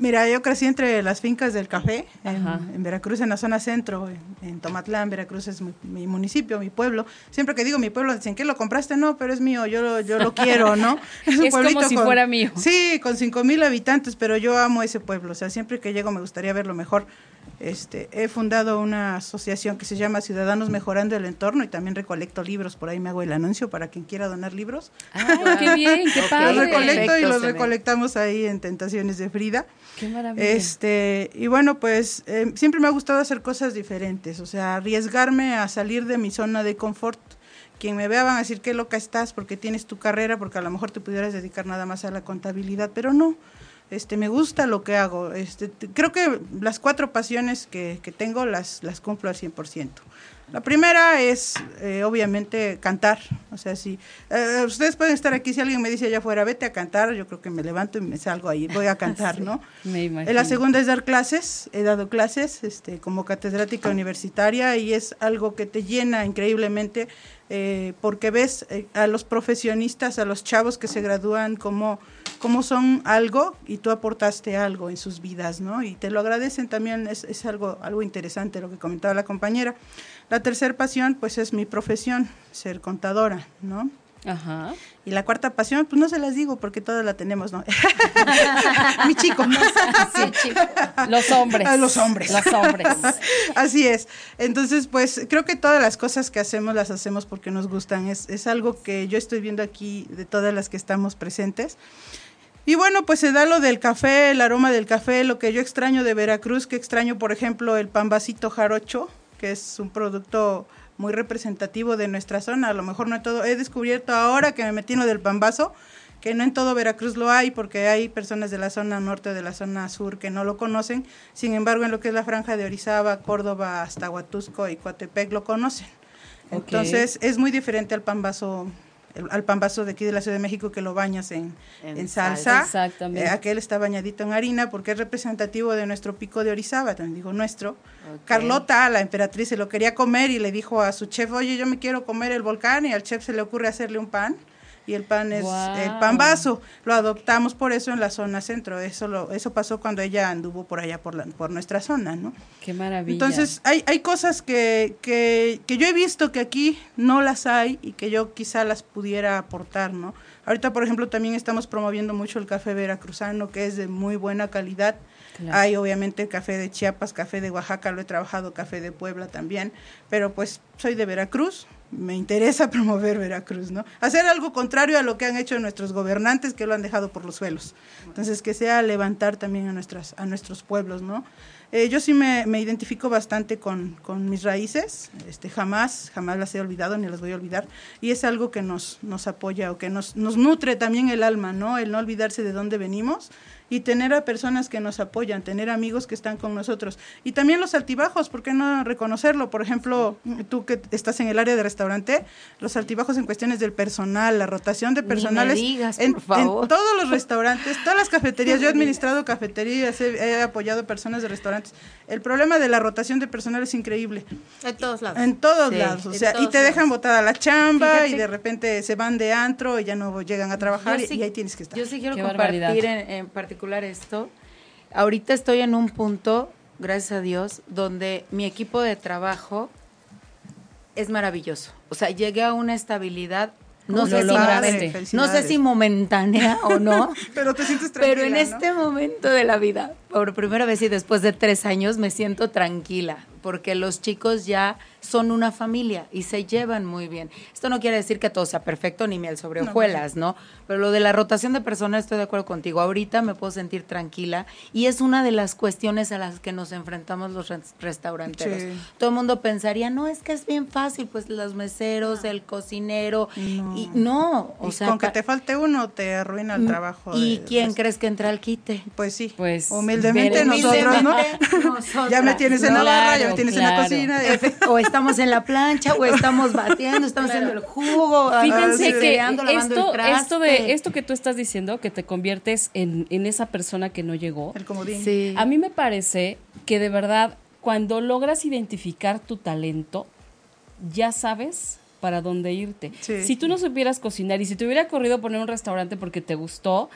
Speaker 3: Mira, yo crecí entre las fincas del café, en, Veracruz, en la zona centro, en, en Tomatlán, Veracruz es mi, mi municipio, mi pueblo. Siempre que digo mi pueblo, dicen, ¿qué lo compraste? No, pero es mío, yo lo, yo lo quiero, ¿no? <laughs> <laughs> un
Speaker 2: Es como si fuera mío.
Speaker 3: Sí, con cinco mil habitantes, pero yo amo ese pueblo. O sea, siempre que llego me gustaría verlo mejor. Este, he fundado una asociación que se llama Ciudadanos Mejorando el Entorno y también recolecto libros. Por ahí me hago el anuncio para quien quiera donar libros.
Speaker 2: ¡Ay, qué bien! ¡Qué <laughs>
Speaker 6: Ok.
Speaker 3: Los
Speaker 2: padre!
Speaker 3: recolecto y los recolectamos ahí en Tentaciones de Frida.
Speaker 2: ¡Qué maravilla!
Speaker 3: Este, y bueno, pues eh, siempre me ha gustado hacer cosas diferentes, o sea, arriesgarme a salir de mi zona de confort. Quien me vea van a decir qué loca estás porque tienes tu carrera, porque a lo mejor te pudieras dedicar nada más a la contabilidad, pero no. Este, me gusta lo que hago. Este, creo que las cuatro pasiones que, que tengo las, las cumplo al 100%. La primera es, eh, obviamente, cantar. O sea, si eh, ustedes pueden estar aquí, si alguien me dice allá afuera, vete a cantar, yo creo que me levanto y me salgo ahí, voy a <laughs> cantar, ¿no?
Speaker 2: Me imagino.
Speaker 3: Eh, La segunda es dar clases, he dado clases este, como catedrática universitaria y es algo que te llena increíblemente eh, porque ves eh, a los profesionistas, a los chavos que se gradúan como, como son algo y tú aportaste algo en sus vidas, ¿no? Y te lo agradecen también, es, es algo, algo interesante lo que comentaba la compañera. La tercera pasión pues es mi profesión, ser contadora, ¿no?
Speaker 2: Ajá.
Speaker 3: Y la cuarta pasión, pues no se las digo porque todas la tenemos, ¿no? <laughs> Mi chico.
Speaker 2: Sí, chico. Los hombres.
Speaker 3: Ah, los hombres.
Speaker 2: Los hombres. <laughs>
Speaker 3: Así es. Entonces, pues creo que todas las cosas que hacemos las hacemos porque nos gustan. Es, es algo que yo estoy viendo aquí de todas las que estamos presentes. Y bueno, pues se da lo del café, el aroma del café, lo que yo extraño de Veracruz, que extraño, por ejemplo, el pambacito jarocho, que es un producto muy representativo de nuestra zona. A lo mejor no todo, he descubierto ahora que me metí en lo del pambazo, que no en todo Veracruz lo hay, porque hay personas de la zona norte, de la zona sur que no lo conocen. Sin embargo, en lo que es la franja de Orizaba, Córdoba, hasta Huatusco y Coatepec lo conocen. Entonces, es muy diferente al pambazo el- al pambazo de aquí de la Ciudad de México que lo bañas en,
Speaker 6: En
Speaker 3: en
Speaker 6: salsa.
Speaker 3: salsa.
Speaker 2: Exactamente.
Speaker 3: Eh, aquel está bañadito en harina porque es representativo de nuestro pico de Orizaba, también digo nuestro. Carlota, la emperatriz, se lo quería comer y le dijo a su chef, oye, yo me quiero comer el volcán y al chef se le ocurre hacerle un pan y el pan es el pambazo. Lo adoptamos por eso en la zona centro. Eso lo, eso pasó cuando ella anduvo por allá por la, por nuestra zona, ¿no?
Speaker 2: Qué maravilla.
Speaker 3: Entonces, hay, hay cosas que, que, que yo he visto que aquí no las hay y que yo quizá las pudiera aportar, ¿no? Ahorita, por ejemplo, también estamos promoviendo mucho el café veracruzano, que es de muy buena calidad.
Speaker 2: Claro.
Speaker 3: Hay obviamente el café de Chiapas, café de Oaxaca, lo he trabajado, café de Puebla también, pero pues soy de Veracruz, me interesa <laughs> promover Veracruz, ¿no? Hacer algo contrario a lo que han hecho nuestros gobernantes que lo han dejado por los suelos. Entonces, que sea levantar también a, nuestras, a nuestros pueblos, ¿no? Eh, yo sí me, me identifico bastante con, con mis raíces, este, jamás, jamás las he olvidado ni las voy a olvidar, y es algo que nos, nos apoya o que nos, nos nutre también el alma, ¿no? El no olvidarse de dónde venimos y tener a personas que nos apoyan, tener amigos que están con nosotros. Y también los altibajos, ¿por qué no reconocerlo? Por ejemplo, tú que estás en el área de restaurante, los altibajos en cuestiones del personal, la rotación de
Speaker 6: Ni me
Speaker 3: personales.
Speaker 6: digas,
Speaker 3: en,
Speaker 6: por favor.
Speaker 3: en todos los restaurantes, todas las cafeterías, yo he <laughs> administrado cafeterías, he, he apoyado personas de restaurantes. El problema de la rotación de personal es increíble.
Speaker 5: En todos lados.
Speaker 3: En todos
Speaker 6: Sí,
Speaker 3: lados, o sea, y te dejan
Speaker 5: lados.
Speaker 3: botada la chamba
Speaker 6: Fíjate-
Speaker 3: y de repente se van de antro y ya no llegan a trabajar
Speaker 6: Yo
Speaker 3: y,
Speaker 6: sí-
Speaker 3: y ahí tienes que estar.
Speaker 6: Yo sí quiero
Speaker 2: Qué
Speaker 6: compartir en, en particular esto. Ahorita estoy en un punto, gracias a Dios, donde mi equipo de trabajo es maravilloso. O sea, llegué a una estabilidad, no sé, si, no sé momentánea o no, <laughs>
Speaker 3: Pero te sientes
Speaker 6: pero en
Speaker 3: ¿no?
Speaker 6: este momento de la vida, por primera vez y después de tres años, me siento tranquila, porque los chicos ya son una familia y se llevan muy bien. Esto no quiere decir que todo sea perfecto ni miel sobre
Speaker 3: No,
Speaker 6: hojuelas, ¿no? Pero lo de la rotación de personas, estoy de acuerdo contigo. Ahorita me puedo sentir tranquila y es una de las cuestiones a las que nos enfrentamos los res- restauranteros.
Speaker 3: Sí.
Speaker 6: Todo el mundo pensaría, no, es que es bien fácil, pues los meseros, el cocinero,
Speaker 3: No.
Speaker 6: y no, o
Speaker 3: y
Speaker 6: sea,
Speaker 3: con que te falte uno te arruina el trabajo.
Speaker 6: ¿Y
Speaker 3: de-
Speaker 6: quién
Speaker 3: pues,
Speaker 6: crees que entra al quite?
Speaker 3: Pues sí.
Speaker 2: Pues,
Speaker 3: humildemente
Speaker 2: ver-
Speaker 3: nosotros, ¿no?
Speaker 6: Humildemente <laughs> nosotras.
Speaker 3: Ya me tienes en la
Speaker 2: Claro,
Speaker 3: barra, ya me tienes en la
Speaker 2: claro.
Speaker 3: cocina.
Speaker 6: O estamos en la plancha, o estamos batiendo, estamos haciendo el jugo.
Speaker 2: Fíjense
Speaker 3: sí.
Speaker 2: que esto, esto, de, esto que tú estás diciendo, que te conviertes en, en esa persona que no llegó,
Speaker 3: El comodín.
Speaker 6: Sí.
Speaker 2: a mí me parece que de verdad, cuando logras identificar tu talento, ya sabes para dónde irte.
Speaker 3: Sí.
Speaker 2: Si tú no supieras cocinar y si te hubiera corrido poner un restaurante porque te gustó,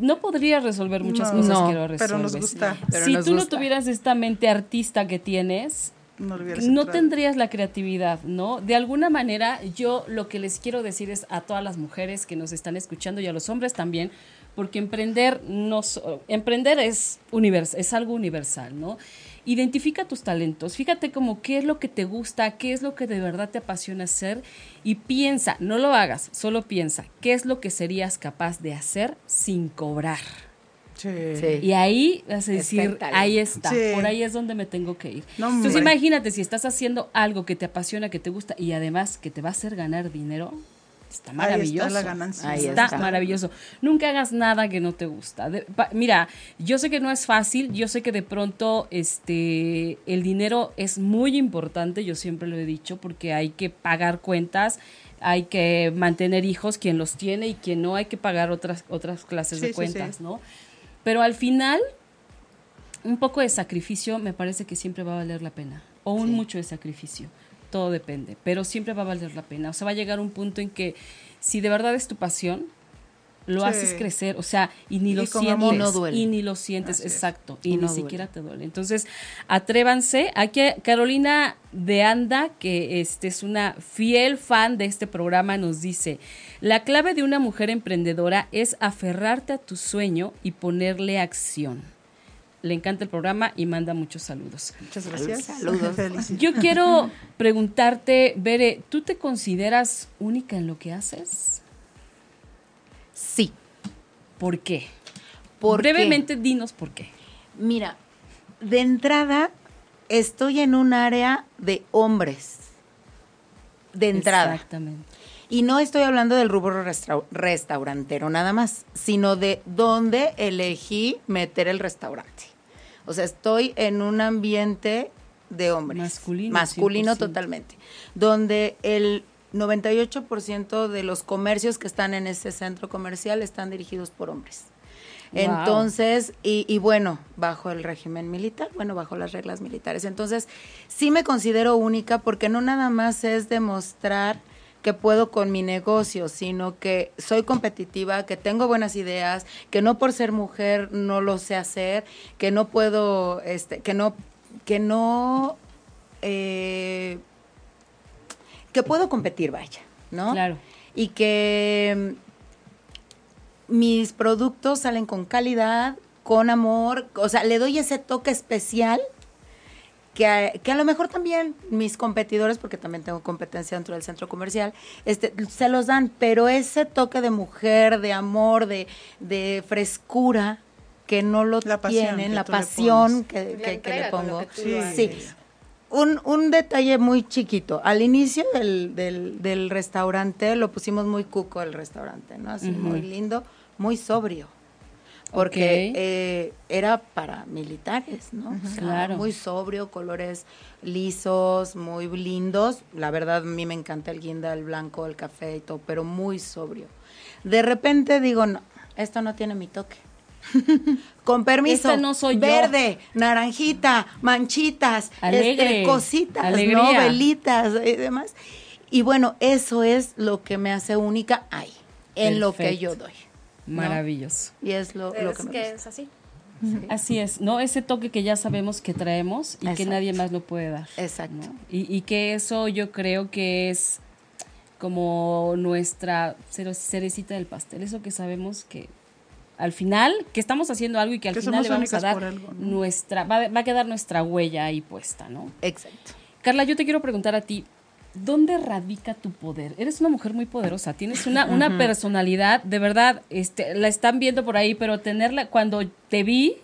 Speaker 2: no podrías resolver muchas
Speaker 3: No.
Speaker 2: cosas
Speaker 6: No,
Speaker 2: que no resuelves.
Speaker 3: pero nos gusta.
Speaker 6: Pero
Speaker 2: si
Speaker 6: nos
Speaker 2: tú no tuvieras esta mente artista que tienes,
Speaker 3: No,
Speaker 2: tendrías la creatividad, ¿no? De alguna manera, yo lo que les quiero decir es a todas las mujeres que nos están escuchando y a los hombres también, porque emprender no so- emprender es univers es algo universal, ¿no? Identifica tus talentos, fíjate como qué es lo que te gusta, qué es lo que de verdad te apasiona hacer y piensa, no lo hagas, solo piensa, qué es lo que serías capaz de hacer sin cobrar.
Speaker 3: Sí.
Speaker 6: Sí.
Speaker 2: Y ahí vas a decir, ahí está,
Speaker 3: Sí.
Speaker 2: por ahí es donde me tengo que ir.
Speaker 3: No,
Speaker 2: Entonces imagínate si estás haciendo algo que te apasiona, que te gusta y además que te va a hacer ganar dinero, está
Speaker 3: Ahí
Speaker 2: maravilloso.
Speaker 3: está la ganancia.
Speaker 6: Ahí
Speaker 2: Está
Speaker 6: está.
Speaker 2: maravilloso. Nunca hagas nada que no te gusta. De- pa- mira, yo sé que no es fácil, yo sé que de pronto este el dinero es muy importante, yo siempre lo he dicho, porque hay que pagar cuentas, hay que mantener hijos, quien los tiene y quien no, hay que pagar otras otras clases
Speaker 3: Sí,
Speaker 2: de
Speaker 3: sí,
Speaker 2: cuentas,
Speaker 3: sí.
Speaker 2: ¿no? Pero al final un poco de sacrificio me parece que siempre va a valer la pena. O un mucho de sacrificio. Todo depende. Pero siempre va a valer la pena. O sea, va a llegar un punto en que si de verdad es tu pasión, lo
Speaker 3: Sí.
Speaker 2: haces crecer. O sea, y ni
Speaker 3: Y
Speaker 2: lo sientes.
Speaker 6: no duele.
Speaker 2: Y ni lo sientes,
Speaker 3: Así es.
Speaker 2: exacto.
Speaker 6: Y
Speaker 2: Y,
Speaker 6: no
Speaker 2: ni
Speaker 6: duele.
Speaker 2: siquiera te duele. Entonces, atrévanse. Aquí, Carolina de Anda, que este es una fiel fan de este programa, nos dice, la clave de una mujer emprendedora es aferrarte a tu sueño y ponerle acción. Le encanta el programa y manda muchos saludos.
Speaker 3: Muchas gracias.
Speaker 6: Saludos. <laughs>
Speaker 2: Yo quiero preguntarte, Bere, ¿tú te consideras única en lo que haces?
Speaker 6: Sí.
Speaker 2: ¿Por qué?
Speaker 6: ¿Por qué?
Speaker 2: Brevemente, dinos por qué.
Speaker 6: Mira, de entrada estoy en un área de hombres. De entrada.
Speaker 2: Exactamente.
Speaker 6: Y no estoy hablando del rubro restaur- restaurantero nada más, sino de dónde elegí meter el restaurante. O sea, estoy en un ambiente de hombres.
Speaker 2: Masculino,
Speaker 6: Masculino
Speaker 2: 100%.
Speaker 6: totalmente. Donde el 98% de los comercios que están en ese centro comercial están dirigidos por hombres.
Speaker 2: Wow.
Speaker 6: Entonces, y, y bueno, bajo el régimen militar, bueno, bajo las reglas militares. Entonces, sí me considero única porque no nada más es demostrar que puedo con mi negocio, sino que soy competitiva, que tengo buenas ideas, que no por ser mujer no lo sé hacer, que no puedo, este, que no, que no, eh, que puedo competir, vaya, ¿no?
Speaker 2: Claro.
Speaker 6: Y que mm, mis productos salen con calidad, con amor, o sea, le doy ese toque especial que a, que a lo mejor también mis competidores, porque también tengo competencia dentro del centro comercial, este, se los dan, pero ese toque de mujer, de amor, de, de frescura, que no lo
Speaker 3: La pasión
Speaker 6: tienen, la pasión que,
Speaker 5: La
Speaker 6: que- que le pongo.
Speaker 3: Sí.
Speaker 6: Sí. Un, un detalle muy chiquito. Al inicio del, del, del restaurante lo pusimos muy cuco el restaurante, ¿no? Así muy lindo, muy sobrio. Porque eh, era para militares, ¿no? O sea,
Speaker 2: Claro.
Speaker 6: Muy sobrio, colores lisos, muy lindos. La verdad, a mí me encanta el guinda, el blanco, el café y todo, pero muy sobrio. De repente digo, no, esto no tiene mi toque. <laughs> Con permiso.
Speaker 2: No soy yo.
Speaker 6: Verde, naranjita, manchitas, este, cositas,
Speaker 2: alegría.
Speaker 6: ¿no? Velitas y demás. Y bueno, eso es lo que me hace única ahí, en lo que yo doy. ¿No?
Speaker 2: Maravilloso.
Speaker 6: Y es lo, lo
Speaker 5: Es
Speaker 6: que me
Speaker 5: que
Speaker 6: gusta.
Speaker 5: es así.
Speaker 2: Así es, ¿no? Ese toque que ya sabemos que traemos y que nadie más lo puede dar.
Speaker 6: Exacto.
Speaker 2: ¿no? Y, y que eso yo creo que es como nuestra cere- cerecita del pastel, eso que sabemos que al final, que estamos haciendo algo y que al
Speaker 3: Que
Speaker 2: final le vamos a dar
Speaker 3: por algo, ¿no?
Speaker 2: nuestra, va, va a quedar nuestra huella ahí puesta, ¿no?
Speaker 6: Exacto.
Speaker 2: Carla, yo te quiero preguntar a ti, ¿dónde radica tu poder? Eres una mujer muy poderosa, tienes una, una personalidad, de verdad, este, la están viendo por ahí, pero tenerla, cuando te vi,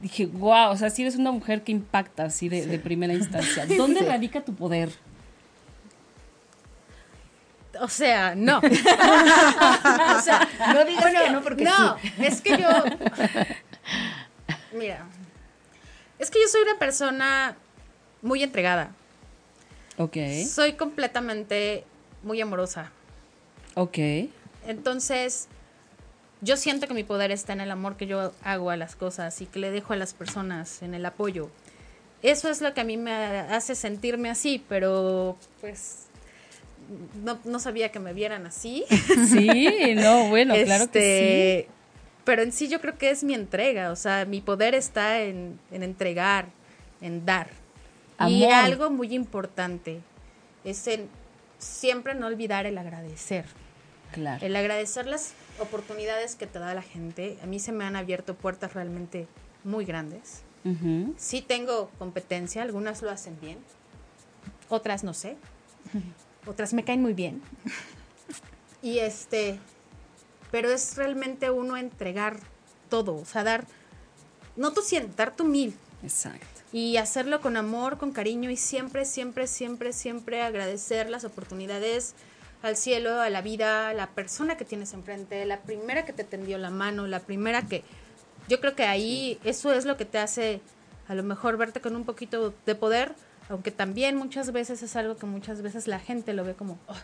Speaker 2: dije, wow, o sea, sí eres una mujer que impacta así de, de primera instancia. <laughs> ¿Dónde radica tu poder?
Speaker 5: O sea, no. <laughs> <laughs> o sea,
Speaker 6: No digas que no, porque
Speaker 5: no, es que yo. Mira. Es que yo soy una persona muy entregada.
Speaker 2: Ok,
Speaker 5: Soy completamente muy amorosa.
Speaker 2: ok,
Speaker 5: Entonces, yo siento que mi poder está en el amor que yo hago a las cosas y que le dejo a las personas, en el apoyo. Eso es lo que a mí me hace sentirme así, pero pues no, no sabía que me vieran así. <laughs>
Speaker 2: sí, no, bueno, claro que
Speaker 5: Este, Pero en sí yo creo que es mi entrega, o sea, mi poder está en, en entregar, en dar. Y algo muy importante es siempre no olvidar el agradecer.
Speaker 2: claro.
Speaker 5: El agradecer las oportunidades que te da la gente. A mí se me han abierto puertas realmente muy grandes. Sí tengo competencia, algunas lo hacen bien, otras no sé, otras me caen muy bien. Y este, pero es realmente uno entregar todo, o sea, dar, no tu cien, dar tu mil
Speaker 2: Exacto.
Speaker 5: Y hacerlo con amor, con cariño y siempre, siempre, siempre, siempre agradecer las oportunidades al cielo, a la vida, a la persona que tienes enfrente, la primera que te tendió la mano, la primera que... Yo creo que ahí eso es lo que te hace a lo mejor verte con un poquito de poder, aunque también muchas veces es algo que muchas veces la gente lo ve como... "Oh,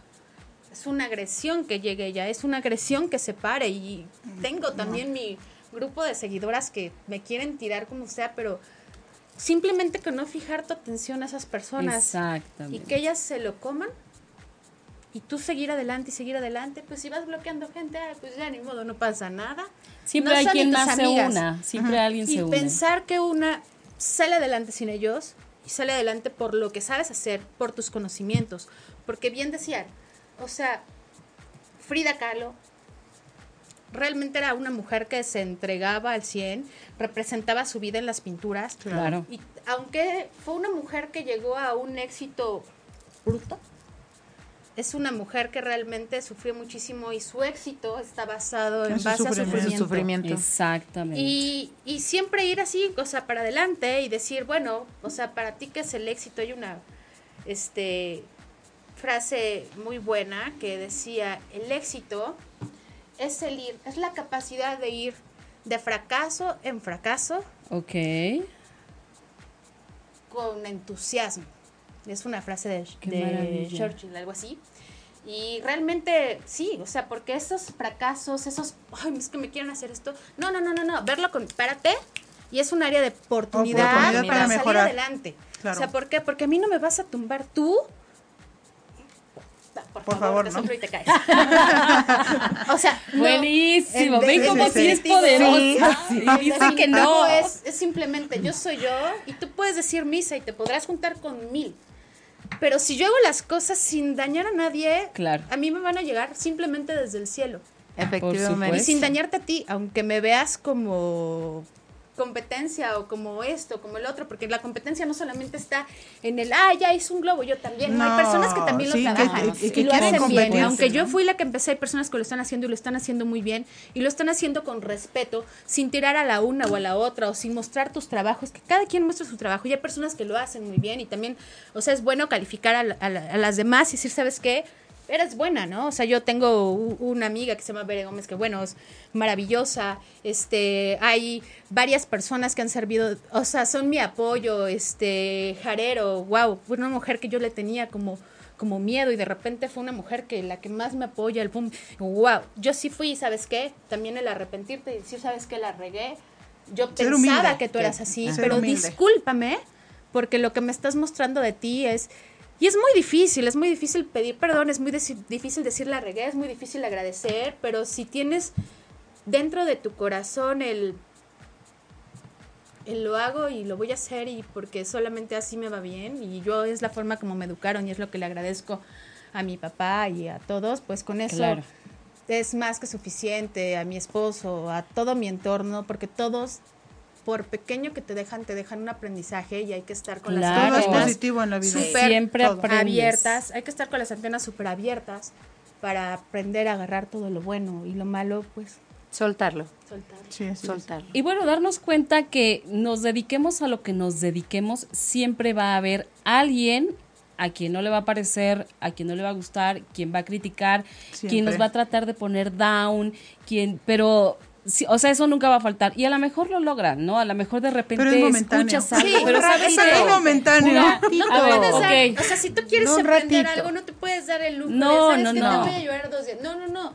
Speaker 5: es una agresión que llegue ella, es una agresión que se pare y tengo también mi grupo de seguidoras que me quieren tirar como sea, pero simplemente con no fijar tu atención a esas personas y que ellas se lo coman y tú seguir adelante y seguir adelante, pues si vas bloqueando gente, ah, pues ya ni modo, no pasa nada.
Speaker 2: Siempre
Speaker 5: No
Speaker 2: hay quien más se una, siempre alguien
Speaker 5: Y
Speaker 2: se une.
Speaker 5: pensar que una sale adelante sin ellos y sale adelante por lo que sabes hacer, por tus conocimientos. Porque bien decían, o sea, Frida Kahlo realmente era una mujer que se entregaba al 100, representaba su vida en las pinturas.
Speaker 2: Claro.
Speaker 5: Y aunque fue una mujer que llegó a un éxito bruto, es una mujer que realmente sufrió muchísimo y su éxito está basado en,
Speaker 3: En su
Speaker 5: base a
Speaker 3: sufrimiento.
Speaker 5: sufrimiento.
Speaker 6: sufrimiento.
Speaker 2: Exactamente.
Speaker 5: Y, y siempre ir así, o sea, para adelante y decir, bueno, o sea, para ti que es el éxito, hay una este, frase muy buena que decía, el éxito es el ir, es la capacidad de ir de fracaso en fracaso
Speaker 2: Ok.
Speaker 5: con entusiasmo. Es una frase de, de. Churchill, algo así. Y realmente sí, o sea, porque esos fracasos, esos, ay, es que me quieren hacer esto. No, no, no, no, no, verlo con, párate. Y es un área de oportunidad,
Speaker 3: Oportunidad
Speaker 5: para,
Speaker 3: para
Speaker 5: salir
Speaker 3: mejorar.
Speaker 5: adelante.
Speaker 3: Claro.
Speaker 5: O sea, ¿por qué? Porque a mí no me vas a tumbar tú. Por,
Speaker 3: Por favor,
Speaker 5: te
Speaker 3: ¿no?
Speaker 5: te caes. O sea, no.
Speaker 2: Buenísimo.
Speaker 5: En-
Speaker 2: Ven
Speaker 3: sí,
Speaker 2: como
Speaker 3: sí,
Speaker 2: es poderosa.
Speaker 6: Sí.
Speaker 2: Y dice que no.
Speaker 5: Es, es simplemente yo soy yo y tú puedes decir misa y te podrás juntar con mil. Pero si yo hago las cosas sin dañar a nadie,
Speaker 2: Claro.
Speaker 5: a mí me van a llegar simplemente desde el cielo.
Speaker 6: Efectivamente.
Speaker 5: Y sin dañarte a ti, aunque me veas como competencia o como esto, como el otro, porque la competencia no solamente está en el, ah, ya hice un globo, yo también. No,
Speaker 3: No,
Speaker 5: hay personas que también
Speaker 3: sí,
Speaker 5: lo
Speaker 3: que-
Speaker 5: trabajan
Speaker 3: y- y
Speaker 5: y,
Speaker 3: que
Speaker 5: lo hacen bien. Aunque
Speaker 3: ¿no?
Speaker 5: yo fui la que empecé, hay personas que lo están haciendo y lo están haciendo muy bien y lo están haciendo con respeto, sin tirar a la una o a la otra o sin mostrar tus trabajos, que cada quien muestra su trabajo y hay personas que lo hacen muy bien y también, o sea, es bueno calificar a, la- a la- a las demás y decir, ¿sabes qué? Eres buena, ¿no? O sea, yo tengo una amiga que se llama Bere Gómez, que bueno, es maravillosa. Este, hay varias personas que han servido, o sea, son mi apoyo, este, Jarero, wow, fue una mujer que yo le tenía como como miedo y de repente fue una mujer que la que más me apoya, el pum, wow, yo sí fui, ¿sabes qué? También el arrepentirte y decir, ¿sabes qué? La regué. Yo
Speaker 3: Ser
Speaker 5: pensaba
Speaker 3: humilde.
Speaker 5: que tú eras así, pero
Speaker 3: humilde.
Speaker 5: discúlpame porque lo que me estás mostrando de ti es y es muy difícil, es muy difícil pedir perdón, es muy difícil decir la regué, es muy difícil agradecer, pero si tienes dentro de tu corazón el, el lo hago y lo voy a hacer y porque solamente así me va bien y yo es la forma como me educaron y es lo que le agradezco a mi papá y a todos, pues con eso
Speaker 2: Claro.
Speaker 5: es más que suficiente, a mi esposo, a todo mi entorno, porque todos por pequeño que te dejan, te dejan un aprendizaje y hay que estar con
Speaker 2: Claro.
Speaker 5: Las antenas
Speaker 3: positivo en la vida.
Speaker 5: súper
Speaker 2: Siempre
Speaker 5: abiertas, hay que estar con las antenas súper abiertas para aprender a agarrar todo lo bueno y lo malo, pues
Speaker 6: Soltarlo,
Speaker 5: soltar.
Speaker 3: Sí,
Speaker 6: soltarlo.
Speaker 2: Y bueno, darnos cuenta que nos dediquemos a lo que nos dediquemos, siempre va a haber alguien a quien no le va a parecer, a quien no le va a gustar, quien va a criticar, quien
Speaker 3: Siempre.
Speaker 2: nos va a tratar de poner down, quien, pero sí, o sea, eso nunca va a faltar. Y a lo mejor lo logran, ¿no? A lo mejor de repente
Speaker 3: Pero es momentáneo.
Speaker 2: escuchas algo,
Speaker 5: Sí,
Speaker 2: pero ¿sabes?
Speaker 3: Es momentáneo.
Speaker 2: Una-
Speaker 5: No
Speaker 2: a
Speaker 5: te
Speaker 2: ver,
Speaker 5: puedes dar,
Speaker 2: ok.
Speaker 5: o sea, si tú quieres
Speaker 6: Un
Speaker 5: aprender
Speaker 6: ratito.
Speaker 5: algo, no te puedes dar el lujo
Speaker 2: No,
Speaker 5: de, ¿sabes
Speaker 2: no,
Speaker 5: qué?
Speaker 2: no.
Speaker 5: Te voy a llorar dos días. No, no, no.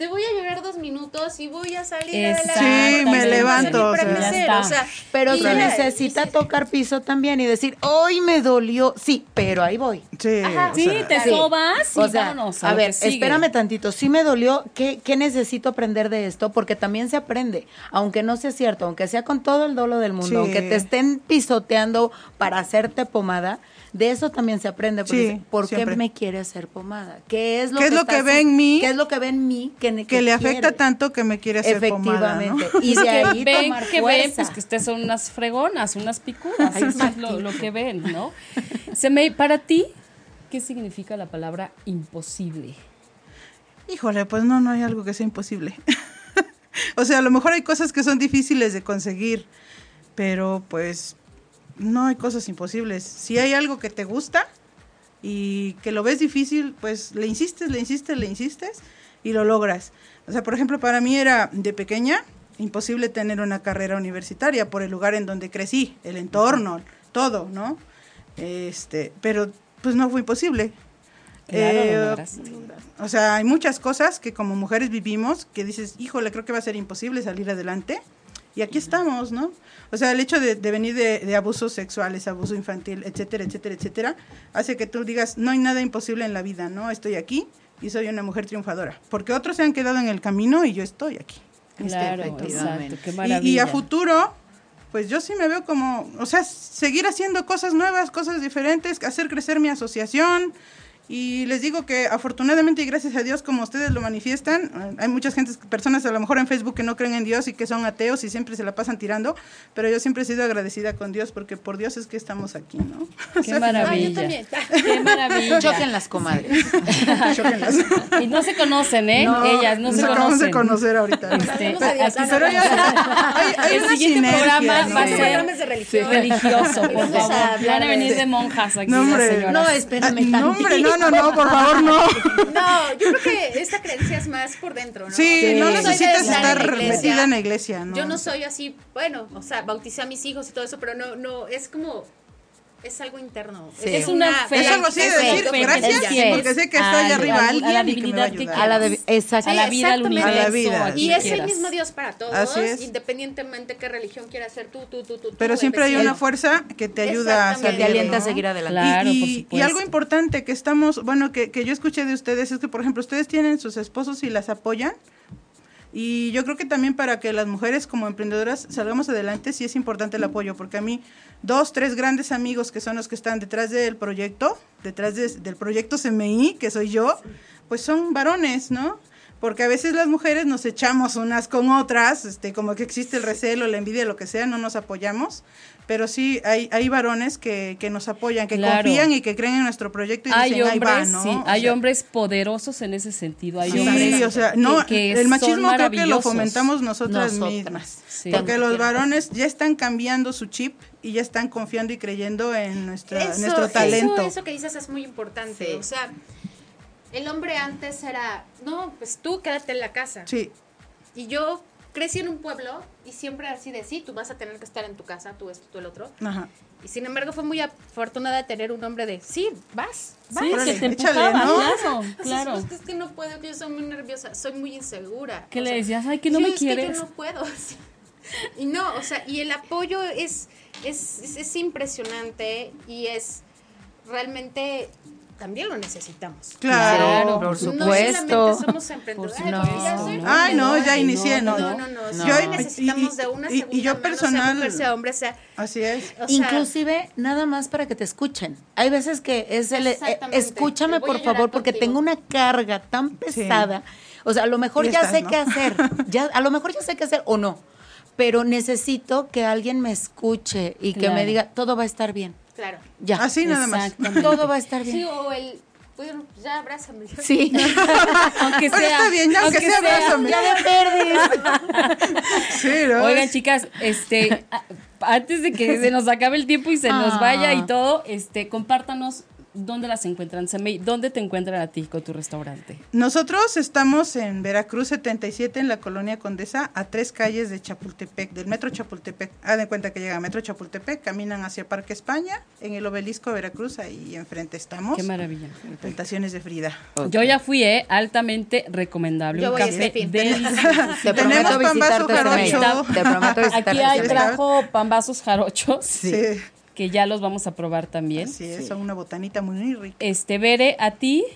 Speaker 5: Te voy a llorar dos minutos y voy a salir
Speaker 2: Exactamente.
Speaker 5: adelante.
Speaker 3: Sí, me levanto, o sea.
Speaker 5: crecer,
Speaker 2: Ya está.
Speaker 5: o sea,
Speaker 6: Pero se necesita
Speaker 5: y
Speaker 6: tocar piso también y decir, hoy me dolió. Sí, pero ahí voy.
Speaker 3: Sí,
Speaker 5: Ajá.
Speaker 2: Sí,
Speaker 3: sea,
Speaker 2: te
Speaker 6: Sí.
Speaker 2: sobas y
Speaker 6: O sea,
Speaker 2: vámonos.
Speaker 6: a ver, espérame tantito. Sí me dolió. ¿Qué, ¿Qué necesito aprender de esto? Porque también se aprende. Aunque no sea cierto, aunque sea con todo el dolo del mundo,
Speaker 3: Sí.
Speaker 6: aunque te estén pisoteando para hacerte pomada, de eso también se aprende. Porque
Speaker 3: Sí,
Speaker 6: dice, ¿Por
Speaker 3: siempre.
Speaker 6: qué me quiere hacer pomada? ¿Qué es lo
Speaker 3: ¿Qué es
Speaker 6: que,
Speaker 3: lo que ve en mí?
Speaker 6: ¿Qué es lo que ve en mí que,
Speaker 3: que le afecta
Speaker 6: quiere?
Speaker 3: tanto que me quiere hacer pomada, ¿no?
Speaker 6: Efectivamente. <laughs> Y de
Speaker 2: que
Speaker 6: ahí
Speaker 2: ven,
Speaker 6: tomar
Speaker 2: que ven, pues que ustedes son unas fregonas, unas picudas,
Speaker 6: Ay,
Speaker 2: eso es lo, lo que ven, ¿no? Se me, para ti, ¿qué significa la palabra imposible?
Speaker 3: Híjole, pues no, no hay algo que sea imposible. <laughs> o sea, a lo mejor hay cosas que son difíciles de conseguir, pero pues no hay cosas imposibles. Si hay algo que te gusta y que lo ves difícil, pues le insistes, le insistes, le insistes y lo logras. O sea, por ejemplo, para mí era de pequeña imposible tener una carrera universitaria por el lugar en donde crecí, el entorno, todo, ¿no? Este, pero pues no fue imposible.
Speaker 2: Claro,
Speaker 3: Eh, o sea, hay muchas cosas que como mujeres vivimos que dices, híjole, creo que va a ser imposible salir adelante. Y aquí estamos, ¿no? O sea, el hecho de, de venir de, de abusos sexuales, abuso infantil, etcétera, etcétera, etcétera, hace que tú digas, no hay nada imposible en la vida, ¿no? Estoy aquí y soy una mujer triunfadora. Porque otros se han quedado en el camino y yo estoy aquí. este
Speaker 2: Claro, exacto, qué
Speaker 3: Y-
Speaker 2: maravilla.
Speaker 3: Y, a futuro, pues yo sí me veo como, o sea, seguir haciendo cosas nuevas, cosas diferentes, hacer crecer mi asociación, y les digo que afortunadamente y gracias a Dios, como ustedes lo manifiestan, hay muchas gentes, personas a lo mejor en Facebook que no creen en Dios y que son ateos y siempre se la pasan tirando, pero yo siempre he sido agradecida con Dios porque por Dios es que estamos aquí, ¿no? <laughs>
Speaker 2: Qué maravilla. <laughs> Qué maravilla.
Speaker 6: Choquen las comadres. <laughs>
Speaker 3: Chóquenlas.
Speaker 2: Y no se conocen, ¿eh?
Speaker 3: No,
Speaker 2: Ellas no se
Speaker 3: nos acabamos
Speaker 2: conocen.
Speaker 3: de conocer ahorita.
Speaker 2: Este,
Speaker 5: Pero-
Speaker 2: aquí-
Speaker 3: Pero ya- hay, hay
Speaker 2: el
Speaker 3: una
Speaker 2: siguiente programa
Speaker 3: ¿no?
Speaker 2: va a
Speaker 5: Este
Speaker 2: ser
Speaker 5: de religión.
Speaker 2: religioso, por
Speaker 5: Vamos a
Speaker 2: favor. Van a venir
Speaker 5: de-
Speaker 2: monjas aquí
Speaker 3: No,
Speaker 2: las
Speaker 3: hombre.
Speaker 2: señoras.
Speaker 6: No, espérame.
Speaker 3: No, hombre, no, no, no, por favor, no.
Speaker 5: No, yo creo que esta creencia es más por dentro, ¿no?
Speaker 3: Sí, no necesitas
Speaker 5: estar
Speaker 3: estar
Speaker 5: en la iglesia.
Speaker 3: metida en la iglesia, ¿no?
Speaker 5: Yo no soy así, bueno, o sea, bauticé a mis hijos y todo eso, pero no, no, es como, es algo interno.
Speaker 6: Sí.
Speaker 2: Es una fe.
Speaker 3: Es algo así de decir
Speaker 2: fe,
Speaker 3: gracias,
Speaker 2: fe,
Speaker 3: porque sé que está allá
Speaker 2: al-
Speaker 3: arriba
Speaker 2: al-
Speaker 3: alguien
Speaker 2: a la
Speaker 3: y que me va a
Speaker 2: divinidad que
Speaker 3: ayudar.
Speaker 6: A la de, exacto.
Speaker 2: a la vida, al
Speaker 5: exactamente.
Speaker 2: universo,
Speaker 3: A la vida,
Speaker 2: a
Speaker 3: sí.
Speaker 5: Y es el mismo Dios para todos,
Speaker 3: Así es.
Speaker 5: independientemente qué religión quieras ser tú, tú, tú, tú.
Speaker 3: Pero
Speaker 5: tú,
Speaker 3: siempre hay una fuerza que te ayuda a salir,
Speaker 6: Que te alienta a seguir adelante.
Speaker 2: Claro,
Speaker 3: y,
Speaker 2: por
Speaker 3: y-
Speaker 2: supuesto.
Speaker 3: y algo importante que estamos, bueno, que, que yo escuché de ustedes es que, por ejemplo, ustedes tienen sus esposos y las apoyan. Y yo creo que también para que las mujeres como emprendedoras salgamos adelante, sí es importante el apoyo, porque a mí dos, tres grandes amigos que son los que están detrás del proyecto, detrás de- del proyecto CMI, que soy yo, pues son varones, ¿no? Porque a veces las mujeres nos echamos unas con otras, este, como que existe el recelo, la envidia, lo que sea, no nos apoyamos, pero sí hay, hay varones que, que nos apoyan, que
Speaker 2: Claro.
Speaker 3: confían y que creen en nuestro proyecto y
Speaker 2: Hay
Speaker 3: dicen, ahí va,
Speaker 2: hombres,
Speaker 3: ¿no?
Speaker 2: sí,
Speaker 3: O
Speaker 2: hay
Speaker 3: sea,
Speaker 2: hombres poderosos en ese sentido. Hay
Speaker 3: Sí,
Speaker 2: hombres
Speaker 3: o sea, no,
Speaker 2: que- que
Speaker 3: el machismo creo que lo fomentamos nosotras,
Speaker 6: Nosotras.
Speaker 3: mismas.
Speaker 2: Sí.
Speaker 3: Porque los varones ya están cambiando su chip y ya están confiando y creyendo en nuestra,
Speaker 5: Eso,
Speaker 3: nuestro talento.
Speaker 5: Eso, eso que dices es muy importante.
Speaker 6: Sí.
Speaker 5: O sea, el hombre antes era, no, pues tú quédate en la casa.
Speaker 3: Sí,
Speaker 5: Y yo crecí en un pueblo y siempre así de, sí, tú vas a tener que estar en tu casa, tú esto, tú el otro.
Speaker 3: ajá.
Speaker 5: Y sin embargo fue muy afortunada de tener un hombre de, sí, vas, vas.
Speaker 2: Sí, que te
Speaker 3: échale,
Speaker 2: empujaba,
Speaker 3: ¿no?
Speaker 2: claro,
Speaker 5: Entonces,
Speaker 2: claro.
Speaker 5: pues, es que no puedo, yo soy muy nerviosa, soy muy insegura.
Speaker 2: ¿Qué
Speaker 5: O
Speaker 2: le
Speaker 5: sea,
Speaker 2: decías? Ay, que no
Speaker 5: sí,
Speaker 2: me
Speaker 5: es que
Speaker 2: quieres.
Speaker 5: yo no puedo. <laughs> Y no, o sea, y el apoyo es, es, es, es impresionante y es realmente también lo necesitamos.
Speaker 3: Claro.
Speaker 2: Claro,
Speaker 6: por
Speaker 5: No
Speaker 6: supuesto.
Speaker 5: solamente somos emprendedores. Ay,
Speaker 6: no, no.
Speaker 3: Ay, no, ya inicié, no.
Speaker 5: No, no, no.
Speaker 2: No.
Speaker 5: Yo necesitamos
Speaker 3: y-
Speaker 5: de una
Speaker 3: y- y
Speaker 5: segunda
Speaker 3: yo
Speaker 5: mano,
Speaker 3: personal-
Speaker 5: sea mujer, sea hombre, sea...
Speaker 3: Así es.
Speaker 5: o sea,
Speaker 6: Inclusive, nada más para que te escuchen. Hay veces que es el, eh, escúchame por favor porque
Speaker 5: contigo.
Speaker 6: tengo una carga tan pesada. O sea, a lo mejor ya
Speaker 3: estás,
Speaker 6: sé
Speaker 3: ¿no?
Speaker 6: qué hacer. <laughs> Ya, a lo mejor ya sé qué hacer o no. Pero necesito que alguien me escuche y que me diga, todo va a estar bien.
Speaker 5: Claro.
Speaker 6: Ya.
Speaker 3: Así nada más.
Speaker 6: Todo va a estar
Speaker 5: Sí,
Speaker 6: bien.
Speaker 5: o el... Bueno, ya abrázame.
Speaker 6: Sí. <laughs>
Speaker 2: aunque
Speaker 3: Bueno,
Speaker 2: sea,
Speaker 3: está bien, ya, aunque sea, abrázame.
Speaker 6: ya de perdis. <laughs>
Speaker 3: Sí, ¿no?
Speaker 2: Oigan, chicas, este, a- antes de que se nos acabe el tiempo y se nos
Speaker 6: Ah.
Speaker 2: vaya y todo, este, compártanos dónde las encuentran. Semei, ¿Dónde te encuentran a ti con tu restaurante?
Speaker 3: Nosotros estamos en Veracruz 77, en la colonia Condesa, a tres calles de Chapultepec, del metro Chapultepec. Hagan cuenta que llegan a metro Chapultepec, caminan hacia Parque España, en el obelisco de Veracruz, ahí enfrente estamos.
Speaker 2: Qué maravilla.
Speaker 3: Tentaciones de Frida.
Speaker 2: Yo ya fui, ¿eh? Altamente recomendable.
Speaker 5: Yo
Speaker 2: Un
Speaker 5: voy
Speaker 2: café
Speaker 5: este fin.
Speaker 6: Te
Speaker 3: Tenemos
Speaker 6: prometo visitarte. Te prometo visitarte.
Speaker 2: Aquí hay, trajo pambazos jarochos,
Speaker 3: Sí,
Speaker 2: que ya los vamos a probar también.
Speaker 3: así es, son una botanita muy rica.
Speaker 2: Este, Bere, a ti,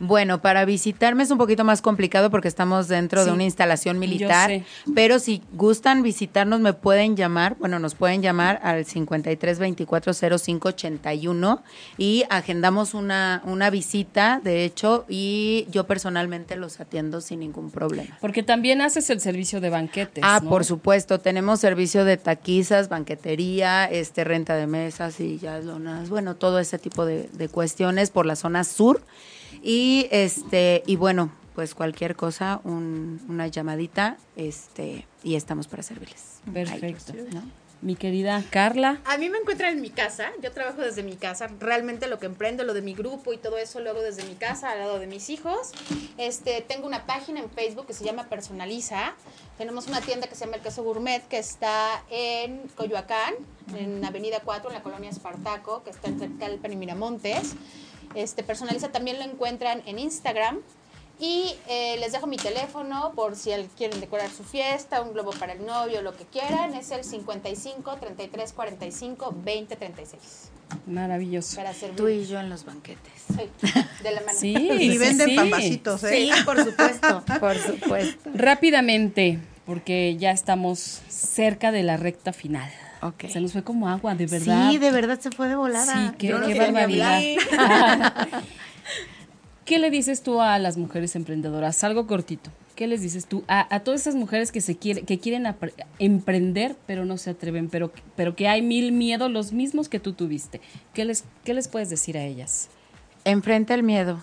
Speaker 6: Bueno, para visitarme es un poquito más complicado porque estamos dentro de una instalación militar, pero si gustan visitarnos me pueden llamar, bueno, nos pueden llamar al 53 24 05 81 y agendamos una, una visita, de hecho, y yo personalmente los atiendo sin ningún problema.
Speaker 2: porque también haces el servicio de banquetes.
Speaker 6: Ah,
Speaker 2: ¿no?
Speaker 6: por supuesto, tenemos servicio de taquizas, banquetería, este renta de mesas y ya lonas, bueno, todo ese tipo de, de cuestiones por la zona sur. Y este, y bueno, pues cualquier cosa, un- una llamadita, este, y estamos para servirles.
Speaker 2: Perfecto.
Speaker 6: Ahí, ¿no?
Speaker 2: Mi querida Carla.
Speaker 5: A mí me encuentran en mi casa, yo trabajo desde mi casa, realmente lo que emprendo, lo de mi grupo y todo eso lo hago desde mi casa, al lado de mis hijos. Este, tengo una página en Facebook que se llama Personaliza. Tenemos una tienda que se llama El Queso Gourmet que está en Coyoacán, en Avenida 4, en la colonia Espartaco, que está en Calpan y Miramontes. Este, Personaliza también lo encuentran en Instagram. Y eh, les dejo mi teléfono por si al- quieren decorar su fiesta, un globo para el novio, lo que quieran. Es el 55 33 45 20 36.
Speaker 2: Maravilloso.
Speaker 5: Para servir.
Speaker 6: Tú y yo en los banquetes.
Speaker 5: Sí, de la mano.
Speaker 2: Sí, <laughs>
Speaker 3: Y
Speaker 2: sí,
Speaker 3: venden
Speaker 2: sí.
Speaker 3: pambacitos, ¿eh?
Speaker 6: Sí, por supuesto, <laughs> por supuesto.
Speaker 2: Rápidamente, porque ya estamos cerca de la recta final. Se nos fue como agua, de verdad.
Speaker 6: Sí, de verdad se fue de volada.
Speaker 2: Sí, qué,
Speaker 6: Yo no
Speaker 2: qué barbaridad.
Speaker 6: hablar. <laughs>
Speaker 2: ¿Qué le dices tú a las mujeres emprendedoras? Algo cortito. ¿Qué les dices tú a, a todas esas mujeres que se quiere, que quieren emprender pero no se atreven, pero, pero que hay mil miedos, los mismos que tú tuviste? ¿Qué les, qué les puedes decir a ellas?
Speaker 6: Enfrenta el miedo,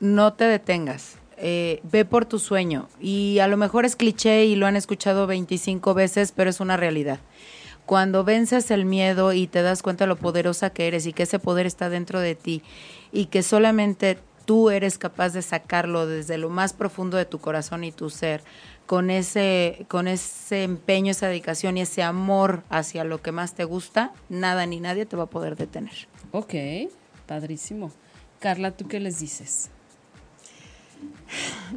Speaker 6: no te detengas, eh, ve por tu sueño. Y a lo mejor es cliché y lo han escuchado 25 veces, pero es una realidad. Cuando vences el miedo y te das cuenta de lo poderosa que eres y que ese poder está dentro de ti y que solamente tú eres capaz de sacarlo desde lo más profundo de tu corazón y tu ser, con ese, con ese empeño, esa dedicación y ese amor hacia lo que más te gusta, nada ni nadie te va a poder detener.
Speaker 2: Ok, padrísimo. Carla, ¿tú qué les dices?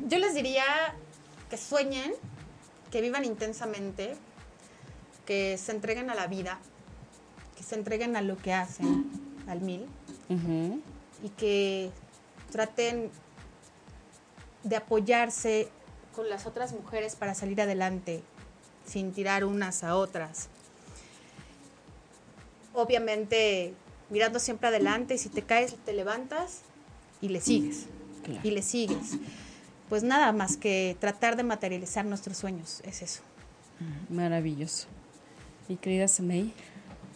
Speaker 5: Yo les diría que sueñen, que vivan intensamente, que se entreguen a la vida, que se entreguen a lo que hacen al mil y que traten de apoyarse con las otras mujeres para salir adelante sin tirar unas a otras. Obviamente mirando siempre adelante y si te caes te levantas y le sigues
Speaker 2: Claro.
Speaker 5: y le sigues. Pues nada más que tratar de materializar nuestros sueños, es eso.
Speaker 2: Maravilloso. Mi querida Samei.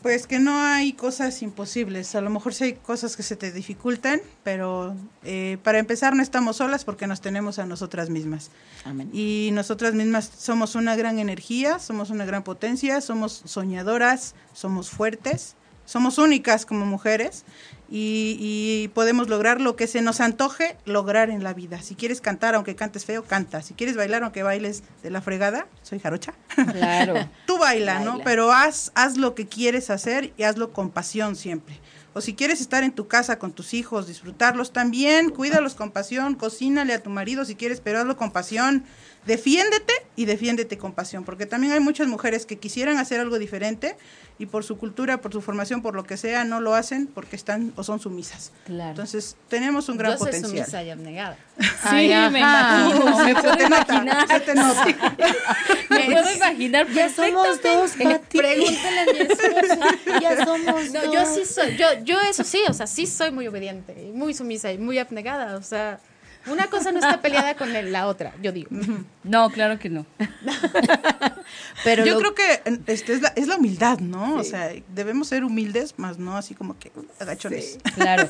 Speaker 3: Pues que no hay cosas imposibles. A lo mejor sí hay cosas que se te dificultan, pero eh, para empezar no estamos solas porque nos tenemos a nosotras mismas.
Speaker 6: Amén.
Speaker 3: Y nosotras mismas somos una gran energía, somos una gran potencia, somos soñadoras, somos fuertes, somos únicas como mujeres y, y podemos lograr lo que se nos antoje lograr en la vida. Si quieres cantar, aunque cantes feo, canta. Si quieres bailar, aunque bailes de la fregada, soy jarocha.
Speaker 2: Claro. <laughs>
Speaker 3: Tú baila, ¿no?
Speaker 6: Baila.
Speaker 3: Pero haz, haz lo que quieres hacer y hazlo con pasión siempre. O si quieres estar en tu casa con tus hijos, disfrutarlos también, cuídalos con pasión, cocínale a tu marido si quieres, pero hazlo con pasión. Defiéndete y defiéndete con pasión, porque también hay muchas mujeres que quisieran hacer algo diferente y por su cultura, por su formación, por lo que sea, no lo hacen porque están o son sumisas.
Speaker 2: Claro.
Speaker 3: Entonces, tenemos un gran
Speaker 5: Yo soy
Speaker 3: potencial.
Speaker 5: sumisa y abnegada.
Speaker 2: Sí,
Speaker 6: Ay,
Speaker 2: me puedo
Speaker 3: Se te nota, se te nota.
Speaker 2: Me puedo imaginar
Speaker 6: Ya somos dos, Pati.
Speaker 5: Pregúntale a mi esposa. <laughs>
Speaker 6: Ya somos
Speaker 5: No,
Speaker 6: dos.
Speaker 5: yo sí soy, yo, yo eso sí, o sea, sí soy muy obediente, y muy sumisa y muy abnegada, o sea, una cosa no está peleada con la otra, yo digo.
Speaker 2: No, claro que no. <laughs>
Speaker 6: Pero
Speaker 3: Yo
Speaker 6: lo-
Speaker 3: creo que este, es, la, es la humildad, ¿no? O sea, debemos ser humildes, más no así como que uh, agachones. <laughs>
Speaker 2: Claro.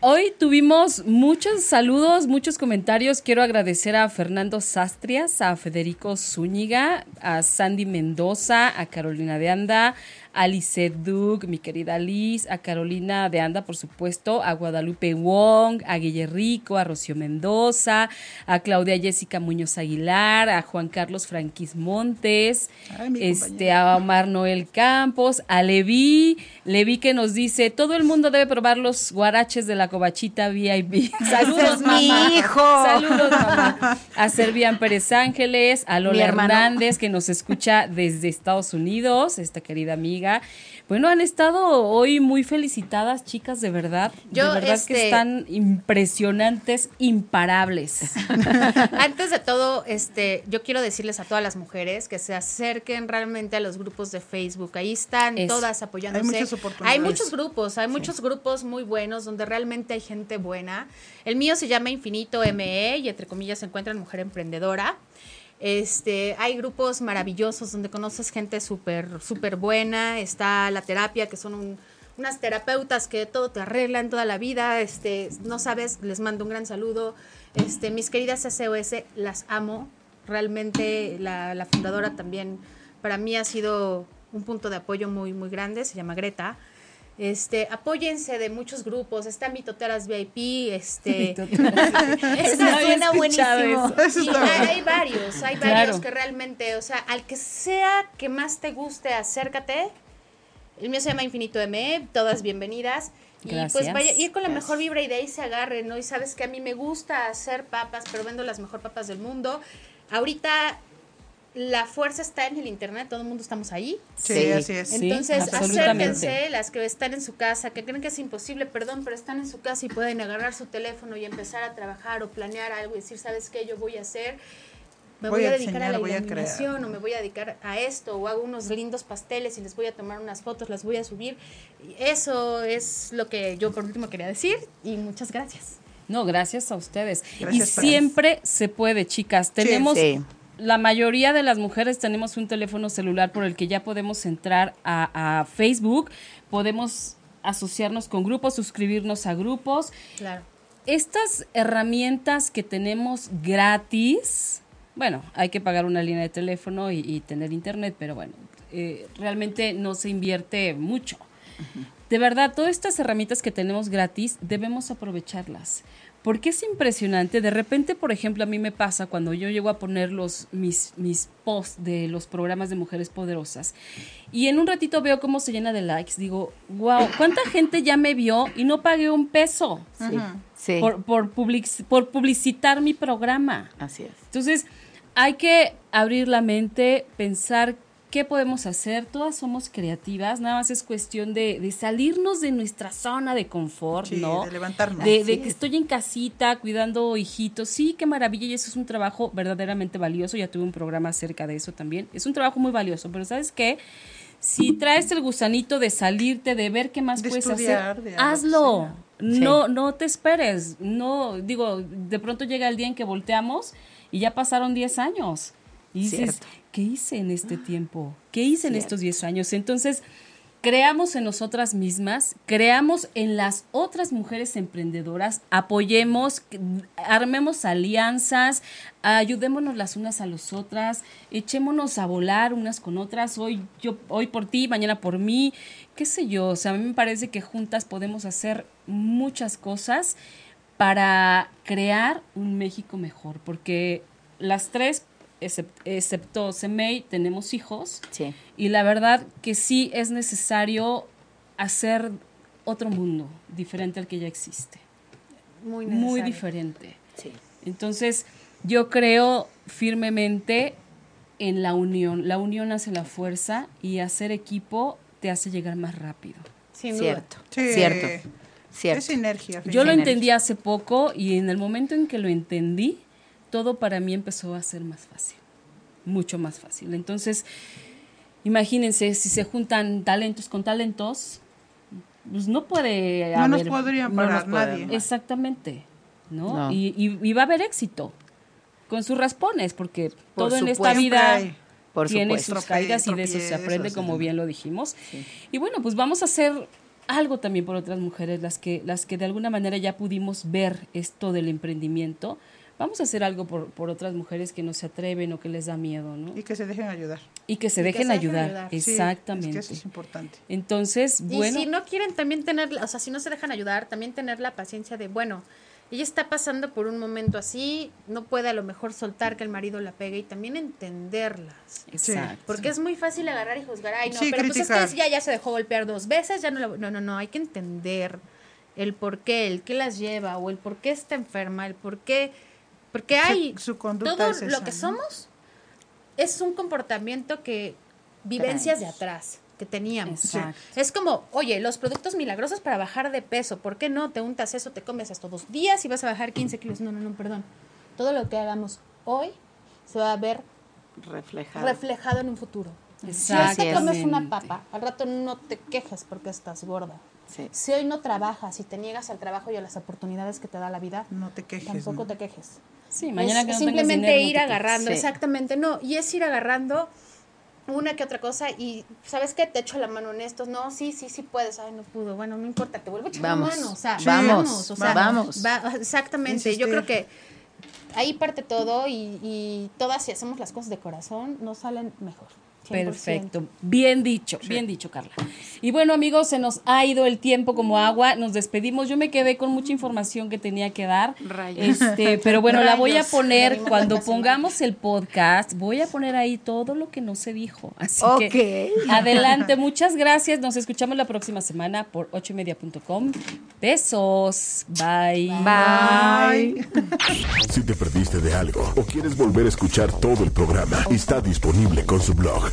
Speaker 2: Hoy tuvimos muchos saludos, muchos comentarios. Quiero agradecer a Fernando Sastrias, a Federico Zúñiga, a Sandy Mendoza, a Carolina de Anda, a Duke, mi querida Liz, a Carolina de Anda, por supuesto, a Guadalupe Wong, a Guille Rico, a Rocío Mendoza, a Claudia Jessica Muñoz Aguilar, a Juan Carlos Franquis Montes,
Speaker 3: Ay,
Speaker 2: este,
Speaker 3: compañera.
Speaker 2: a Omar Noel Campos, a Levi, Levi que nos dice, todo el mundo debe probar los guaraches de la cobachita VIP. <laughs> Saludos,
Speaker 6: es mi
Speaker 2: mamá.
Speaker 6: hijo.
Speaker 2: Saludos, mamá. A Servian Pérez Ángeles, a Lola. Hernández, que nos escucha desde Estados Unidos, esta querida amiga. Bueno, han estado hoy muy felicitadas, chicas, de verdad.
Speaker 5: Yo,
Speaker 2: de verdad que
Speaker 5: este-
Speaker 2: están impresionantes, imparables. <laughs>
Speaker 5: Antes de todo, este, yo quiero decirles a todas las mujeres que se acerquen realmente a los grupos de Facebook. Ahí están
Speaker 2: Eso.
Speaker 5: todas apoyándose.
Speaker 3: Hay muchas oportunidades.
Speaker 5: Hay muchos grupos, hay muchos grupos muy buenos donde realmente hay gente buena. El mío se llama Infinito ME y entre comillas se encuentra en Mujer Emprendedora. Este, hay grupos maravillosos donde conoces gente súper, súper buena. Está la terapia, que son un- unas terapeutas que todo te arreglan toda la vida. Este, no sabes, les mando un gran saludo. Este, mis queridas SOS, las amo. Realmente la, la fundadora también para mí ha sido un punto de apoyo muy, muy grande. Se llama Greta. Este, apóyense de muchos grupos. Está Mitoteras VIP, este, <laughs> <laughs>
Speaker 6: suena buenísimo.
Speaker 3: Eso
Speaker 5: y hay, varios, hay
Speaker 2: Claro.
Speaker 5: varios que realmente, o sea, al que sea que más te guste, acércate. El mío se llama Infinito ME, todas bienvenidas. Y pues vaya, ir con la mejor vibra y de ahí se agarren, ¿no? Y sabes que a mí me gusta hacer papas, pero vendo las mejor papas del mundo. Ahorita la fuerza está en el internet, todo el mundo estamos ahí.
Speaker 3: Sí,
Speaker 2: Sí.
Speaker 3: así es.
Speaker 2: Sí,
Speaker 5: Entonces, acérquense, las que están en su casa, que creen que es imposible, perdón, pero están en su casa y pueden agarrar su teléfono y empezar a trabajar o planear algo y decir, ¿sabes qué? Yo voy a hacer. me
Speaker 3: Voy
Speaker 5: voy,
Speaker 3: a
Speaker 5: dedicar a la
Speaker 3: a
Speaker 5: iluminación o me voy a dedicar a esto o hago unos lindos pasteles y les voy a tomar unas fotos, las voy a subir. Y Eso es lo que yo por último quería decir y muchas gracias.
Speaker 2: No, gracias a ustedes.
Speaker 3: Gracias,
Speaker 2: y siempre se puede, chicas. Tenemos,
Speaker 6: Sí.
Speaker 2: La mayoría de las mujeres tenemos un teléfono celular por el que ya podemos entrar a, a Facebook, podemos asociarnos con grupos, suscribirnos a grupos.
Speaker 5: Claro.
Speaker 2: Estas herramientas que tenemos gratis, bueno, hay que pagar una línea de teléfono y, y tener internet, pero bueno, eh, realmente no se invierte mucho. De verdad, todas estas herramientas que tenemos gratis debemos aprovecharlas. Porque es impresionante. De repente, por ejemplo, a mí me pasa cuando yo llego a poner los, mis, mis posts de los programas de mujeres poderosas y en un ratito veo cómo se llena de likes. Digo, wow, ¿cuánta gente ya me vio y no pagué un peso
Speaker 6: Sí. Sí.
Speaker 2: por, por, public- por publicitar mi programa?
Speaker 6: Así es.
Speaker 2: Entonces, hay que abrir la mente, pensar qué podemos hacer. Todas somos creativas, nada más es cuestión de, de salirnos de nuestra zona de confort,
Speaker 3: Sí,
Speaker 2: ¿no?
Speaker 3: de levantarnos.
Speaker 2: De, que
Speaker 6: es.
Speaker 2: estoy en casita cuidando hijitos. Sí, qué maravilla. Y eso es un trabajo verdaderamente valioso. Ya tuve un programa acerca de eso también. Es un trabajo muy valioso. Pero ¿sabes qué? Si traes el gusanito de salirte, de ver qué más
Speaker 3: De
Speaker 2: puedes
Speaker 3: estudiar,
Speaker 2: hacer, hazlo. No, no te esperes. No, digo, de pronto llega el día en que volteamos y ya pasaron 10 años. Y dices,
Speaker 6: Cierto.
Speaker 2: ¿Qué hice en este tiempo? ¿Qué hice en estos 10 años? Entonces, creamos en nosotras mismas, creamos en las otras mujeres emprendedoras, apoyemos, armemos alianzas, ayudémonos las unas a las otras, echémonos a volar unas con otras, hoy yo hoy por ti, mañana por mí, qué sé yo, o sea, a mí me parece que juntas podemos hacer muchas cosas para crear un México mejor, porque las tres excepto Semei tenemos hijos
Speaker 6: Sí.
Speaker 2: y la verdad que sí es necesario hacer otro mundo diferente al que ya existe.
Speaker 5: Muy
Speaker 2: Muy
Speaker 5: necesario.
Speaker 2: diferente.
Speaker 6: Sí.
Speaker 2: Entonces, yo creo firmemente en la unión. La unión hace la fuerza y hacer equipo te hace llegar más rápido.
Speaker 5: Sin duda.
Speaker 6: Cierto.
Speaker 3: Sí.
Speaker 6: Cierto. Cierto.
Speaker 3: Es sinergia.
Speaker 2: Yo lo
Speaker 6: Energía.
Speaker 2: entendí hace poco y en el momento en que lo entendí, todo para mí empezó a ser más fácil, mucho más fácil. Entonces, imagínense, si se juntan talentos con talentos, pues no puede
Speaker 3: No nos podría
Speaker 6: no
Speaker 3: parar
Speaker 6: nos puede
Speaker 3: nadie.
Speaker 6: amar.
Speaker 2: Exactamente, ¿no?
Speaker 6: No.
Speaker 2: Y, y- y va a haber éxito con sus raspones, porque
Speaker 6: Por
Speaker 2: todo en esta vida
Speaker 3: hay.
Speaker 6: Por
Speaker 2: tiene
Speaker 6: supuesto.
Speaker 2: sus caídas y de eso se aprende, como bien lo dijimos. Y bueno, pues vamos a hacer algo también por otras mujeres, las que, las que de alguna manera ya pudimos ver esto del emprendimiento. Vamos a hacer algo por, por otras mujeres que no se atreven o que les da miedo, ¿no?
Speaker 3: Y que se dejen ayudar.
Speaker 2: Y que se
Speaker 5: Y que
Speaker 2: dejen ayudar.
Speaker 3: Sí,
Speaker 2: Exactamente.
Speaker 3: es que eso es importante.
Speaker 2: Entonces,
Speaker 5: Y
Speaker 2: bueno.
Speaker 5: si no quieren también tener, o sea, si no se dejan ayudar, también tener la paciencia de, bueno, ella está pasando por un momento así, no puede a lo mejor soltar que el marido la pegue y también entenderlas.
Speaker 2: Exacto.
Speaker 5: Porque es muy fácil agarrar y juzgar, ay, no,
Speaker 3: Sí,
Speaker 5: pero pues
Speaker 3: criticar.
Speaker 5: es que ya, ya se dejó golpear dos veces, ya no la- No, no, no, hay que entender el por qué, el qué las lleva, o el por qué está enferma, el por qué... Porque
Speaker 3: Su-
Speaker 5: hay...
Speaker 3: su conducta
Speaker 5: todo
Speaker 3: es
Speaker 5: lo
Speaker 3: esa,
Speaker 5: que
Speaker 3: ¿no?
Speaker 5: somos es un comportamiento que... Vivencias de atrás que teníamos.
Speaker 2: Exacto.
Speaker 5: Es como, oye, los productos milagrosos para bajar de peso, ¿por qué no? Te untas eso, te comes hasta dos días y vas a bajar 15 kilos. No, no, no, perdón. Todo lo que hagamos hoy se va a ver
Speaker 6: Reflejado.
Speaker 5: reflejado en un futuro. Si hoy te comes una papa, al rato no te quejes porque estás gorda.
Speaker 6: Sí.
Speaker 5: Si hoy no trabajas y te niegas al trabajo y a las oportunidades que te da la vida,
Speaker 3: No te quejes.
Speaker 5: tampoco
Speaker 3: ¿no?
Speaker 5: te quejes.
Speaker 2: Sí, mañana
Speaker 5: es
Speaker 2: que no
Speaker 5: simplemente
Speaker 2: dinero,
Speaker 5: ir agarrando,
Speaker 6: Sí.
Speaker 5: exactamente, no, y es ir agarrando una que otra cosa y ¿sabes qué? Te echo la mano en estos, no, sí, sí, sí puedes, ay, no pudo, bueno, no importa, te vuelvo a echar
Speaker 6: Vamos.
Speaker 5: la mano, o sea,
Speaker 6: Sí. Vamos,
Speaker 5: vamos, o sea,
Speaker 6: vamos.
Speaker 5: va- exactamente, yo creo que ahí parte todo y, y todas si hacemos las cosas de corazón, nos salen mejor. 100%.
Speaker 2: Perfecto, bien dicho, bien dicho, Carla. Y bueno, amigos, se nos ha ido el tiempo como agua, nos despedimos. Yo me quedé con mucha información que tenía que dar.
Speaker 6: Rayos.
Speaker 2: Este, pero bueno, la voy a poner cuando pongamos el podcast, voy a poner ahí todo lo que no se dijo. Así que adelante, muchas gracias. Nos escuchamos la próxima semana por ochoymedia.com. Besos. Bye.
Speaker 6: Bye.
Speaker 1: Si te perdiste de algo o quieres volver a escuchar todo el programa, está disponible con su blog